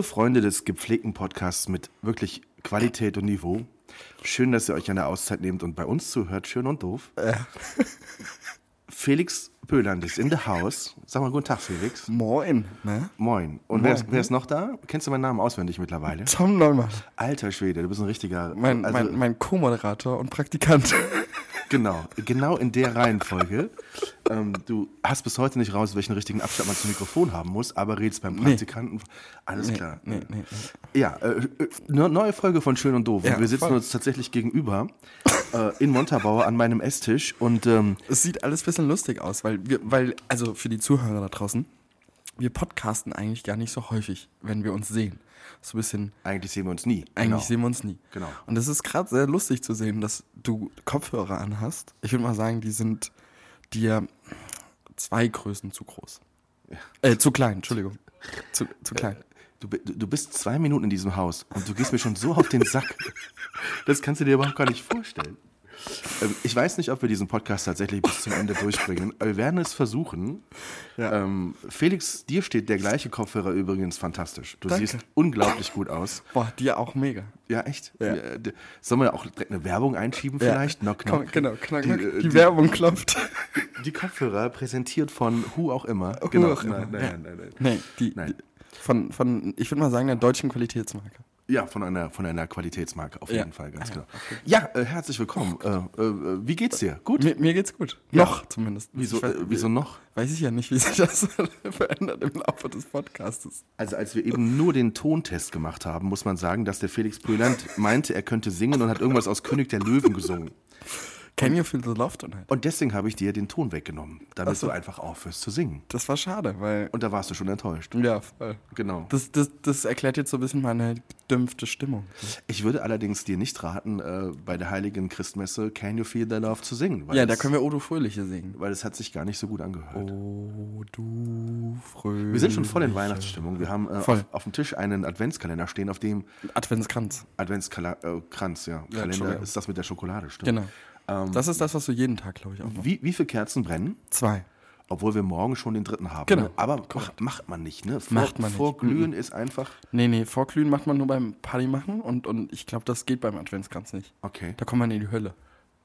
Liebe Freunde des gepflegten Podcasts mit wirklich Qualität und Niveau, schön, dass ihr euch eine Auszeit nehmt und bei uns zuhört, schön und doof. Felix Böhland ist in the house. Sag mal guten Tag, Felix. Moin, ne? Moin. Und wer, ist, wer ist noch da? Kennst du meinen Namen auswendig mittlerweile? Tom Neumann. Alter Schwede, du bist ein richtiger. Mein, also, mein, mein Co-Moderator und Praktikant. Genau, genau in der Reihenfolge. ähm, du hast bis heute nicht raus, welchen richtigen Abstand man zum Mikrofon haben muss, aber redest beim Praktikanten. Alles Nee, klar. nee, nee, nee. Ja, äh, äh, ne- neue Folge von Schön und Doof. Ja, wir sitzen voll. uns tatsächlich gegenüber äh, in Montabaur an meinem Esstisch und ähm, Es sieht alles ein bisschen lustig aus, weil wir, weil, also für die Zuhörer da draußen, wir podcasten eigentlich gar nicht so häufig, wenn wir uns sehen. So ein bisschen, eigentlich sehen wir uns nie. eigentlich Genau. sehen wir uns nie. Genau. Und es ist gerade sehr lustig zu sehen, dass du Kopfhörer anhast. Ich würde mal sagen, die sind dir zwei Größen zu groß. Äh, zu klein, Entschuldigung. Zu, zu klein. Du, bi- du bist zwei Minuten in diesem Haus und du gehst mir schon so auf den Sack. Das kannst du dir überhaupt gar nicht vorstellen. Ähm, ich weiß nicht, ob wir diesen Podcast tatsächlich bis zum Ende durchbringen. aber Wir werden es versuchen. Ja. Ähm, Felix, dir steht der gleiche Kopfhörer übrigens fantastisch. Du Danke. siehst unglaublich gut aus. Boah, dir auch mega. Ja, echt? Ja. Ja, Sollen wir auch direkt eine Werbung einschieben vielleicht? Knock, knock. Komm, genau, knack, Die, knack. äh, Die, die- Werbung klopft. Die Kopfhörer präsentiert von Who auch immer. Who genau. auch immer, Nein, nein, nein, nein, nein. Die, Nein. die von, von, ich würde mal sagen, der deutschen Qualitätsmarke. Ja, von einer, von einer Qualitätsmarke, auf Ja. jeden Fall, ganz Ah, genau. ja, Ja, äh, herzlich willkommen. Äh, äh, wie geht's dir? Gut? Mir, mir geht's gut. Ja. Noch zumindest. Wieso, weiß, äh, wieso noch? Weiß ich ja nicht, wie sich das verändert im Laufe des Podcastes. Also als wir eben nur den Tontest gemacht haben, muss man sagen, dass der Felix Brüland meinte, er könnte singen und hat irgendwas aus König der Löwen gesungen. Can you feel the love tonight? Und deswegen habe ich dir den Ton weggenommen, damit so. du einfach aufhörst zu singen. Das war schade, weil. Und da warst du schon enttäuscht. Ja, voll. Genau. Das, das, das erklärt jetzt so ein bisschen meine gedämpfte Stimmung. Ich würde allerdings dir nicht raten, äh, bei der heiligen Christmesse Can You Feel the Love zu singen. Ja, da können wir Odo Fröhliche singen. Weil es hat sich gar nicht so gut angehört. Oh, du Fröhliche. Wir sind schon voll in Weihnachtsstimmung. Wir haben äh, auf, auf dem Tisch einen Adventskalender stehen, auf dem Adventskranz. Adventskranz, äh, Kranz, ja. Kalender ist das mit der Schokolade, stimmt. Genau. Das ist das, was du jeden Tag, glaube ich, auch machst. Wie, wie viele Kerzen brennen? Zwei. Obwohl wir morgen schon den dritten haben. Genau. Ne? Aber macht, macht man nicht, ne? Vor, Macht man nicht. Vorglühen ist einfach. Nee, nee, Vorglühen macht man nur beim Party machen und, und ich glaube, das geht beim Adventskranz nicht. Okay. Da kommt man in die Hölle.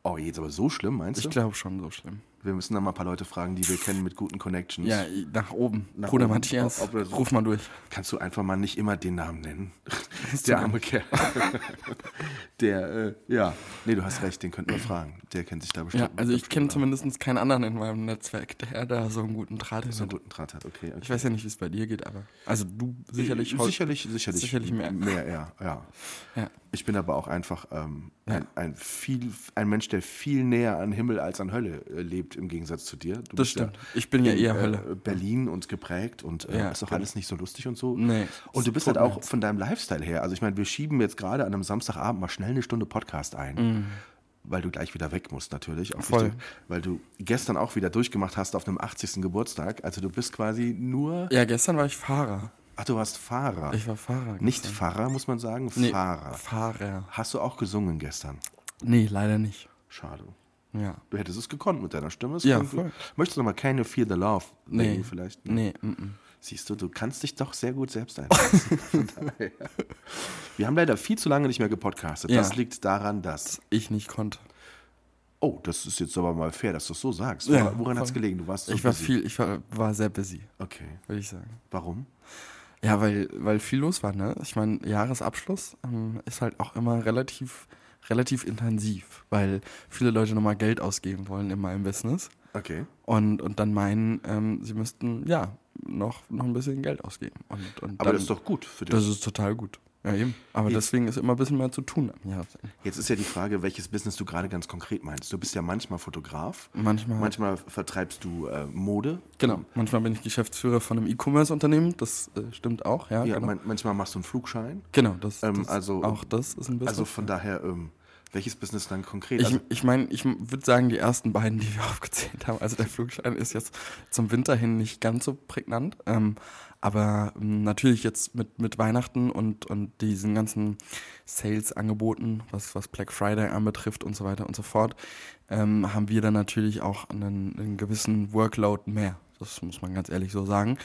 Oh, jetzt aber so schlimm, meinst Ich du? glaube schon so schlimm. Wir müssen da mal ein paar Leute fragen, die wir kennen mit guten Connections. Ja, nach oben. Nach Bruder oben. Matthias, Ob- ob ruf mal durch. Kannst du einfach mal nicht immer den Namen nennen? Der arme Kerl. Der, äh, ja. Nee, du hast recht, den könnten wir fragen. Der kennt sich da bestimmt. Ja, also ich kenne zumindest keinen anderen in meinem Netzwerk, der da so einen guten Draht so einen hat. guten Draht hat. Okay, okay. Ich weiß ja nicht, wie es bei dir geht, aber. Also du sicherlich sicherlich, sicherlich, sicherlich mehr. Mehr, ja, ja. Ja. Ich bin aber auch einfach ähm, Ja. ein, ein, viel, ein Mensch, der viel näher an Himmel als an Hölle äh, lebt, im Gegensatz zu dir. Du Das stimmt. Ich bin ja in, eher äh, Hölle. Berlin und geprägt und äh, Ja, ist doch genau. alles nicht so lustig und so. Nee, Und du ist bist halt auch von deinem Lifestyle her. Also ich meine, wir schieben jetzt gerade an einem Samstagabend mal schnell eine Stunde Podcast ein. Weil du gleich wieder weg musst, natürlich. Auch Mhm. Voll. wichtig, weil du gestern auch wieder durchgemacht hast auf einem 80. Geburtstag. Also du bist quasi nur. Ja, gestern war ich Fahrer. Ach, du warst Fahrer. Ich war Fahrer. Nicht gestern. Pfarrer, muss man sagen. Nee, Fahrer. Fahrer. Hast du auch gesungen gestern? Nee, leider nicht. Schade. Ja. Du hättest es gekonnt mit deiner Stimme. Es Ja, voll. Möchtest du noch mal Can You Feel the Love Nee. vielleicht? Nee, mm, mm. Siehst du, du kannst dich doch sehr gut selbst daher. Wir haben leider viel zu lange nicht mehr gepodcastet. Ja. Das liegt daran, dass. ich nicht konnte. Oh, das ist jetzt aber mal fair, dass du es so sagst. Ja, Woran, hat es gelegen? Du warst so Ich war busy. viel, ich war, war sehr busy, Okay. würde ich sagen. Warum? Ja, weil, weil viel los war, ne? Ich meine, Jahresabschluss ähm, ist halt auch immer relativ, relativ intensiv, weil viele Leute nochmal Geld ausgeben wollen in meinem Business Okay. und, und dann meinen, ähm, sie müssten, ja, noch, noch ein bisschen Geld ausgeben. Und, und Aber dann, das ist doch gut für dich. das ist total gut. Ja, eben. Aber Jetzt- deswegen ist immer ein bisschen mehr zu tun Jahresende. Jetzt ist ja die Frage, welches Business du gerade ganz konkret meinst. Du bist ja manchmal Fotograf, Manchmal. manchmal vertreibst du äh, Mode. Genau. Manchmal bin ich Geschäftsführer von einem E-Commerce-Unternehmen. Das äh, stimmt auch, ja. Ja, genau. man, manchmal machst du einen Flugschein. genau, das, Ähm, das also- auch das ist ein bisschen. Also von daher, ähm, welches Business dann konkret? Ich, also, ich meine, ich würde sagen, die ersten beiden, die wir aufgezählt haben, also der Flugschein ist jetzt zum Winter hin nicht ganz so prägnant, ähm, aber ähm, natürlich jetzt mit, mit Weihnachten und, und diesen ganzen Sales-Angeboten, was, was Black Friday anbetrifft und so weiter und so fort, ähm, haben wir dann natürlich auch einen, einen gewissen Workload mehr. Das muss man ganz ehrlich so sagen,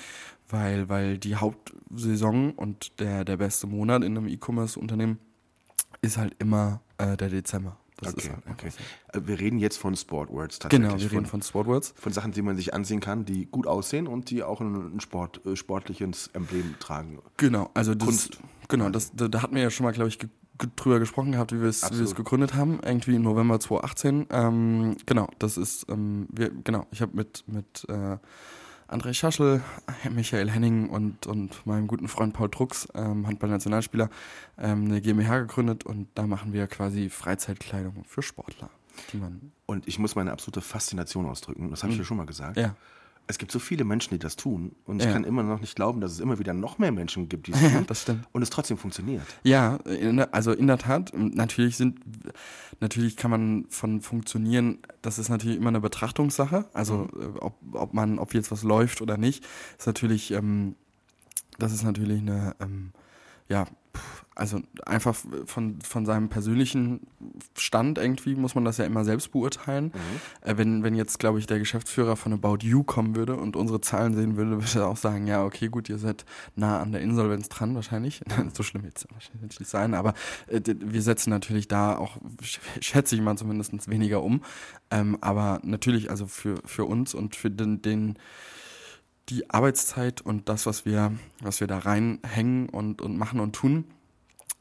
weil, weil die Hauptsaison und der, der beste Monat in einem E-Commerce-Unternehmen ist halt immer äh, der Dezember. Das okay, halt okay. so. Äh, Wir reden jetzt von Sportwords tatsächlich. Genau, wir reden von Sportwords. von Sachen, die man sich ansehen kann, die gut aussehen und die auch ein, Sport, äh, sportliches Emblem tragen. Genau, also das, Kunst. genau, das, da, da hatten wir ja schon mal, glaube ich, ge drüber gesprochen gehabt, wie wir es gegründet haben, irgendwie im November 2018. Ähm, genau, das ist, ähm, wir, genau, ich habe mit, mit äh, André Schaschel, Michael Henning und, und meinem guten Freund Paul Drucks, ähm, Handball-Nationalspieler, ähm, eine GmbH gegründet und da machen wir quasi Freizeitkleidung für Sportler, die man, Und ich muss meine absolute Faszination ausdrücken. Das habe ich ja schon mal gesagt. ja, Es gibt so viele Menschen, die das tun. Und ich Ja. kann immer noch nicht glauben, dass es immer wieder noch mehr Menschen gibt, die es ja, tun. das stimmt. und es trotzdem funktioniert. Ja, also in der Tat, natürlich sind, natürlich kann man von funktionieren, das ist natürlich immer eine Betrachtungssache, also äh, ob, ob man, ob jetzt was läuft oder nicht, ist natürlich, ähm, das ist natürlich eine, ähm, ja, also einfach von, von seinem persönlichen Stand irgendwie muss man das ja immer selbst beurteilen. Äh, wenn, wenn jetzt, glaube ich, der Geschäftsführer von About You kommen würde und unsere Zahlen sehen würde, würde er auch sagen, ja, okay, gut, ihr seid nah an der Insolvenz dran wahrscheinlich. so schlimm wird es wahrscheinlich nicht sein, aber äh, wir setzen natürlich da auch, sch- schätze ich mal zumindest weniger um. Ähm, aber natürlich, also für, für uns und für den, den die Arbeitszeit und das, was wir, was wir da reinhängen und, und machen und tun,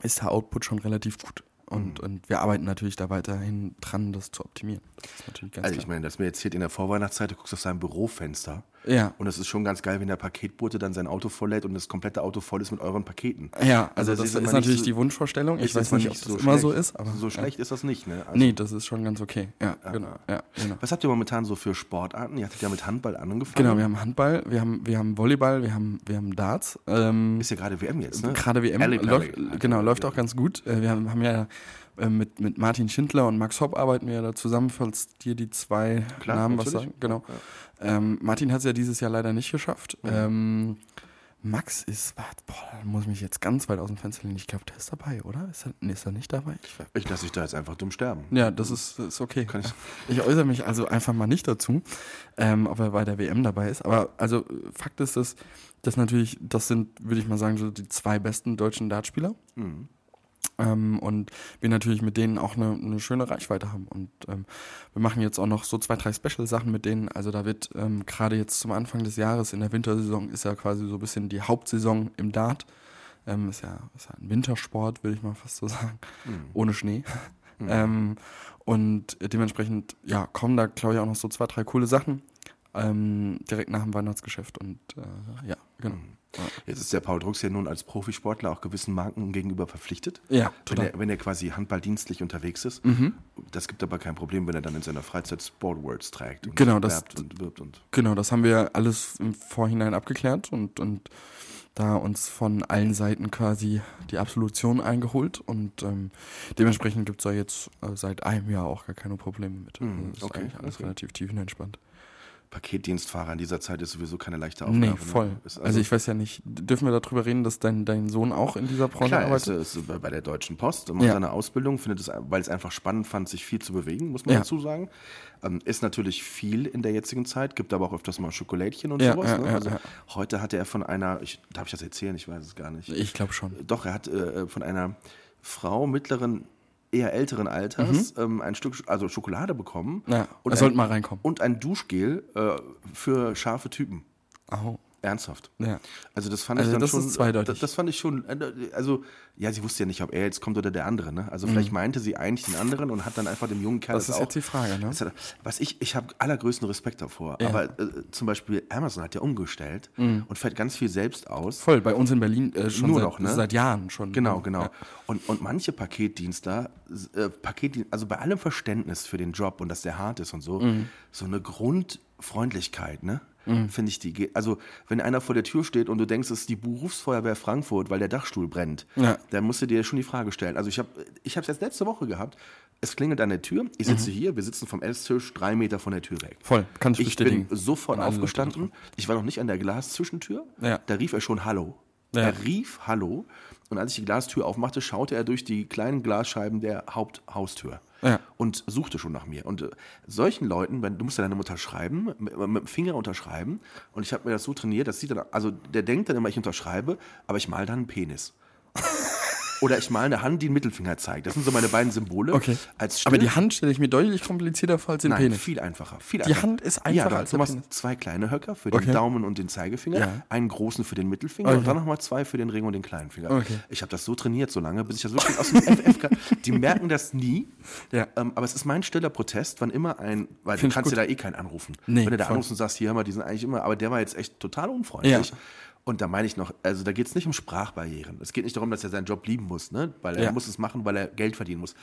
ist der Output schon relativ gut. Und, und wir arbeiten natürlich da weiterhin dran, das zu optimieren. Das Also ich meine, das mir jetzt hier in der Vorweihnachtszeit, du guckst auf sein Bürofenster. Ja. Und es ist schon ganz geil, wenn der Paketbote dann sein Auto volllädt und das komplette Auto voll ist mit euren Paketen. Ja, also, Also es das ist natürlich so- die Wunschvorstellung. Ich weiß nicht, ob das so immer so schlecht. ist, aber So ja. schlecht ist das nicht, ne? Also, Nee, das ist schon ganz okay. Ja, genau. Ja, genau. Was habt ihr momentan so für Sportarten? Ihr hattet ja mit Handball angefangen. Genau, wir haben Handball, wir haben, wir haben Volleyball, wir haben, wir haben Darts. Ähm, Ist ja gerade WM jetzt, ne? Gerade WM läuft, genau, läuft auch ganz gut. Äh, Wir haben, haben ja äh, mit, mit Martin Schindler und Max Hopp arbeiten wir ja da zusammen, falls dir die zwei Klar, Namen was natürlich. sagen. Genau. Ähm, Martin hat es ja dieses Jahr leider nicht geschafft. Ähm, Max ist, boah, da muss ich mich jetzt ganz weit aus dem Fenster lehnen. Ich glaube, der ist dabei, oder? Ist er, nee, ist er nicht dabei? Ich, Ich lasse dich da jetzt einfach dumm sterben. ja, das ist, ist okay. Kann ich- Ich äußere mich also einfach mal nicht dazu, ähm, ob er bei der WM dabei ist. Aber also Fakt ist, dass das natürlich, das sind, würde ich mal sagen, so die zwei besten deutschen Dartspieler. Mhm. Ähm, und wir natürlich mit denen auch eine, eine schöne Reichweite haben. Und ähm, wir machen jetzt auch noch so zwei, drei Special-Sachen mit denen. Also da wird ähm, gerade jetzt zum Anfang des Jahres in der Wintersaison ist ja quasi so ein bisschen die Hauptsaison im Dart. Ähm, ist, ja, ist ja ein Wintersport, würde ich mal fast so sagen. Ohne Schnee. Ähm, und dementsprechend, ja, kommen da, glaube ich, auch noch so zwei, drei coole Sachen. Ähm, direkt nach dem Weihnachtsgeschäft. Und äh, ja, genau. Jetzt ist der Paul Drucks ja nun als Profisportler auch gewissen Marken gegenüber verpflichtet. Ja, Wenn total. er, wenn er quasi handballdienstlich unterwegs ist. Das gibt aber kein Problem, wenn er dann in seiner Freizeit Sportwords trägt. Und Genau, das- und wirbt und. Genau, das haben wir alles im Vorhinein abgeklärt und, und da uns von allen Seiten quasi die Absolution eingeholt und ähm, dementsprechend gibt es da jetzt äh, seit einem Jahr auch gar keine Probleme mit. Also das ist okay, eigentlich alles okay. relativ tiefenentspannt. Paketdienstfahrer in dieser Zeit ist sowieso keine leichte Aufgabe. Nee, ne? voll. Ist Also, ich weiß ja nicht, dürfen wir darüber reden, dass dein, dein Sohn auch in dieser Branche Klar, er ist, arbeitet? ist bei der Deutschen Post, macht Ja. seine Ausbildung, findet es, weil es einfach spannend fand, sich viel zu bewegen, muss man Ja. dazu sagen. Ähm, ist natürlich viel in der jetzigen Zeit, gibt aber auch öfters mal Schokolädchen und Ja, sowas. ne? also heute hatte er von einer, ich, darf ich das erzählen? Ich weiß es gar nicht. Ich glaube schon. Doch, er hat äh, von einer Frau mittleren, eher älteren Alters ähm, ein Stück also Schokolade bekommen. Mhm. Ja, und er ein, sollte mal reinkommen. Und ein Duschgel äh, für scharfe Typen. Oh. Ernsthaft. Ja. Also das fand Also ich dann das schon. ist zweideutig. Das, das fand ich schon. äh, Also ja, sie wusste ja nicht, ob er jetzt kommt oder der andere. Ne? Also vielleicht meinte sie eigentlich den anderen und hat dann einfach dem jungen Kerl Mhm. Das ist auch. jetzt die Frage, ne? Das hat- Was ich, ich habe allergrößten Respekt davor. Ja. Aber äh, zum Beispiel Amazon hat ja umgestellt und fährt ganz viel selbst aus. Voll, bei uns in Berlin äh, schon Nur seit, noch, ne? seit Jahren schon. Genau, genau. Ja. Und, und manche Paketdienster, äh, Paketdien also bei allem Verständnis für den Job und dass der hart ist und so, Mhm. so eine Grundfreundlichkeit, ne? Finde ich die. geht- Also, wenn einer vor der Tür steht und du denkst, es ist die Berufsfeuerwehr Frankfurt, weil der Dachstuhl brennt, Ja. dann musst du dir schon die Frage stellen. Also, ich habe ich es jetzt letzte Woche gehabt. Es klingelt an der Tür. Ich Mhm. sitze hier, wir sitzen vom Esstisch drei Meter von der Tür weg. Voll, kann ich Ich bestätigen. bin sofort aufgestanden. Ich war noch nicht an der Glaszwischentür. Ja. Da rief er schon Hallo. Ja. Er rief Hallo. Und als ich die Glastür aufmachte, schaute er durch die kleinen Glasscheiben der Haupthaustür. Ja. Und suchte schon nach mir. Und äh, solchen Leuten, wenn, du musst ja deine Mutter schreiben, mit, mit dem Finger unterschreiben. Und ich habe mir das so trainiert, das sieht dann, also der denkt dann immer, ich unterschreibe, aber ich mal dann einen Penis. Oder ich mal eine Hand, die einen Mittelfinger zeigt. Das sind so meine beiden Symbole. Okay. Als Aber die Hand stelle ich mir deutlich komplizierter vor als den Nein, Penis. viel einfacher. Viel Die einfacher. Hand ist ja, einfacher du, als du machst Penis. zwei kleine Höcker für den Okay. Daumen und den Zeigefinger, Ja. einen großen für den Mittelfinger Okay. und dann nochmal zwei für den Ring und den kleinen Finger. Okay. Ich habe das so trainiert so lange, bis ich das wirklich aus dem FF kann. Die merken das nie, Ja. ähm, aber es ist mein stiller Protest, wann immer ein, weil Find du kannst dir da eh keinen anrufen. Nee, Wenn du da voll. anrufst und sagst, hier hör mal, die sind eigentlich immer, aber der war jetzt echt total unfreundlich. Ja. Und da meine ich noch, also da geht es nicht um Sprachbarrieren. Es geht nicht darum, dass er seinen Job lieben muss, ne? weil er Ja. muss es machen, weil er Geld verdienen muss.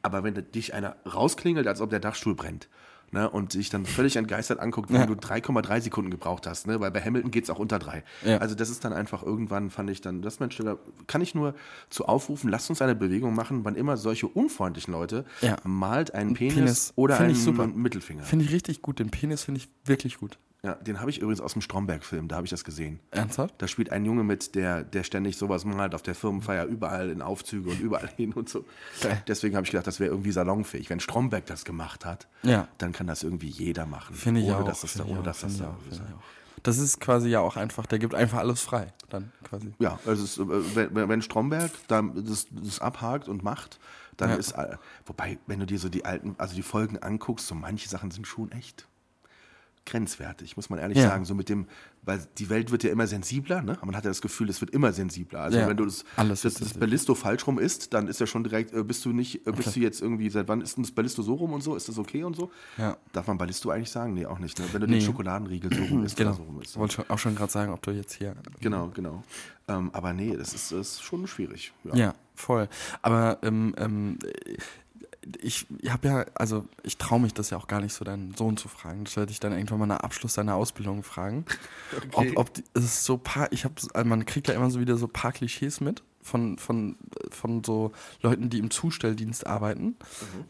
Aber wenn dich einer rausklingelt, als ob der Dachstuhl brennt, ne? und sich dann völlig entgeistert anguckt, wenn Ja. du 3,3 Sekunden gebraucht hast, ne? weil bei Hamilton geht es auch unter drei. Ja. Also das ist dann einfach irgendwann, fand ich dann, das Mensch, da kann ich nur zu aufrufen, lasst uns eine Bewegung machen, wann immer solche unfreundlichen Leute Ja. malt einen Penis, Penis oder find einen ich super. Mittelfinger. Finde ich richtig gut. Den Penis finde ich wirklich gut. Ja, den habe ich übrigens aus dem Stromberg-Film, da habe ich das gesehen. Ernsthaft? Da spielt ein Junge mit, der, der ständig sowas malt auf der Firmenfeier, überall in Aufzüge und überall hin und so. Geil. Deswegen habe ich gedacht, das wäre irgendwie salonfähig. Wenn Stromberg das gemacht hat, Ja. dann kann das irgendwie jeder machen. Finde ich ohne auch. Dass das da, ohne dass das da auch. Das ist quasi ja auch einfach, der gibt einfach alles frei. Dann quasi. Ja, also es, äh, wenn, wenn Stromberg da das, das abhakt und macht, dann Ja. ist. Wobei, wenn du dir so die alten, also die Folgen anguckst, so manche Sachen sind schon echt grenzwertig, muss man ehrlich Ja. sagen. So mit dem, weil die Welt wird ja immer sensibler, ne? Man hat ja das Gefühl, es wird immer sensibler. Also Ja, wenn du das, alles das, das. Ballisto falsch rum ist, dann ist ja schon direkt, äh, bist du nicht, äh, bist du jetzt irgendwie, seit wann ist denn das Ballisto so rum und so? Ist das okay und so? Ja. Darf man Ballisto eigentlich sagen? Nee, auch nicht. Ne? Wenn du Nee. den Schokoladenriegel so rum isst Genau. oder so rum isst. Wollte schon- auch schon gerade sagen, ob du jetzt hier. Genau, genau. Ähm, aber nee, das ist, das ist schon schwierig. Ja, voll. Aber ähm, ähm, ich, ich habe ja, also ich traue mich das ja auch gar nicht so deinen Sohn zu fragen. Das werde ich dann irgendwann mal nach Abschluss seiner Ausbildung fragen. Okay. Ob, ob die, es ist so paar, ich habe, also man kriegt ja immer so wieder so paar Klischees mit von, von, von so Leuten, die im Zustelldienst arbeiten,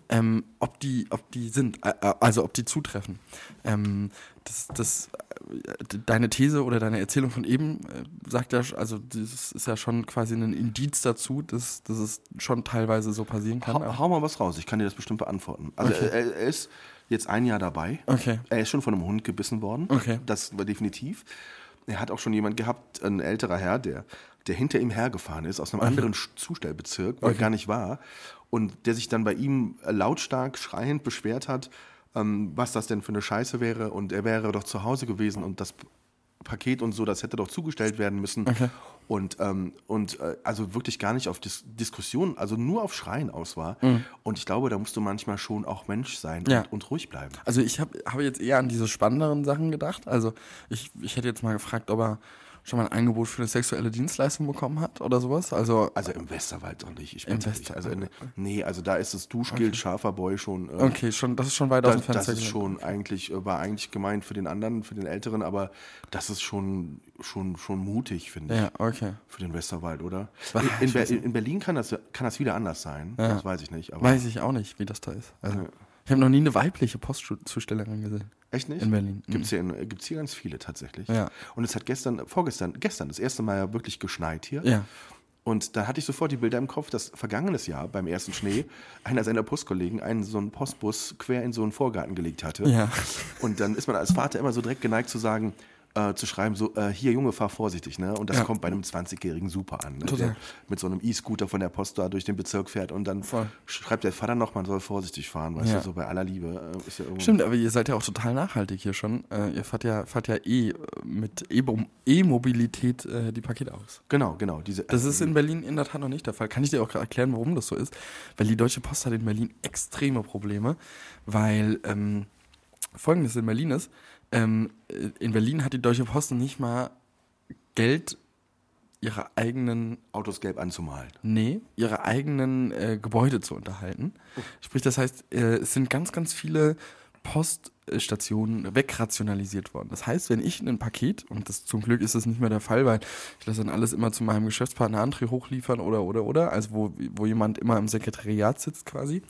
ähm, ob die, ob die sind, äh, also ob die zutreffen. Ähm, das, das, äh, deine These oder deine Erzählung von eben äh, sagt ja, also das ist ja schon quasi ein Indiz dazu, dass, dass es schon teilweise so passieren kann. Hau, hau mal was raus, ich kann dir das bestimmt beantworten. Also Okay. er, er ist jetzt ein Jahr dabei. Okay. Er ist schon von einem Hund gebissen worden. Okay. Das war definitiv. Er hat auch schon jemand gehabt, ein älterer Herr, der, der hinter ihm hergefahren ist, aus einem anderen Sch- Zustellbezirk, wo er Okay. gar nicht war. Und der sich dann bei ihm äh, lautstark schreiend beschwert hat, ähm, was das denn für eine Scheiße wäre. Und er wäre doch zu Hause gewesen und das Paket und so, das hätte doch zugestellt werden müssen. Okay. Und, ähm, und äh, also wirklich gar nicht auf Dis Diskussion, also nur auf Schreien aus war. Und ich glaube, da musst du manchmal schon auch Mensch sein Mhm. Ja. und, und ruhig bleiben. Also ich habe hab jetzt eher an diese spannenderen Sachen gedacht. Also ich, ich hätte jetzt mal gefragt, ob er schon mal ein Angebot für eine sexuelle Dienstleistung bekommen hat oder sowas. Also Also im Westerwald doch nicht. Ich Im. Westerwald. Also in, nee, also da ist das Duschgeld scharfer Boy schon. äh, okay, schon, das ist schon weit aus Das, dem Fenster. das ist schon eigentlich, äh, war eigentlich gemeint für den anderen, für den Älteren, aber das ist schon, schon, schon mutig, finde ich. Ja, okay. Für den Westerwald, oder? In, in, in Berlin kann das, kann das wieder anders sein. Ja. Das weiß ich nicht. Aber Weiß ich auch nicht, wie das da ist. Also, Ja. Ich habe noch nie eine weibliche Postzustellerin gesehen. Echt nicht? In Berlin. Gibt es hier, in- gibt's hier ganz viele tatsächlich. Ja. Und es hat gestern, vorgestern, gestern das erste Mal ja wirklich geschneit hier. Ja. Und da hatte ich sofort die Bilder im Kopf, dass vergangenes Jahr beim ersten Schnee einer seiner Postkollegen einen so einen Postbus quer in so einen Vorgarten gelegt hatte. Ja. Und dann ist man als Vater immer so direkt geneigt zu sagen, äh, zu schreiben, so, äh, hier Junge, fahr vorsichtig, ne? Und das Ja. kommt bei einem 20-Jährigen super an. Ne? Der mit so einem E-Scooter von der Post da durch den Bezirk fährt und dann Voll. schreibt der Vater noch, man soll vorsichtig fahren, weißt Ja. du, so bei aller Liebe. Äh, ist ja irgendwo Stimmt, aber ihr seid ja auch total nachhaltig hier schon. Äh, ihr fahrt ja, fahrt ja eh äh, mit E-Mobilität äh, die Pakete aus. Genau, genau. Diese, Das ist in Berlin in der Tat noch nicht der Fall. Kann ich dir auch erklären, warum das so ist? Weil die Deutsche Post hat in Berlin extreme Probleme, weil ähm, folgendes in Berlin ist, ähm, äh, in Berlin hat die Deutsche Post nicht mal Geld, ihre eigenen Autos gelb anzumalen. Nee, ihre eigenen äh, Gebäude zu unterhalten. Sprich, das heißt, äh, es sind ganz, ganz viele Poststationen wegrationalisiert worden. Das heißt, wenn ich ein Paket, und das zum Glück ist das nicht mehr der Fall, weil ich lasse dann alles immer zu meinem Geschäftspartner André hochliefern oder, oder, oder, also wo, wo jemand immer im Sekretariat sitzt quasi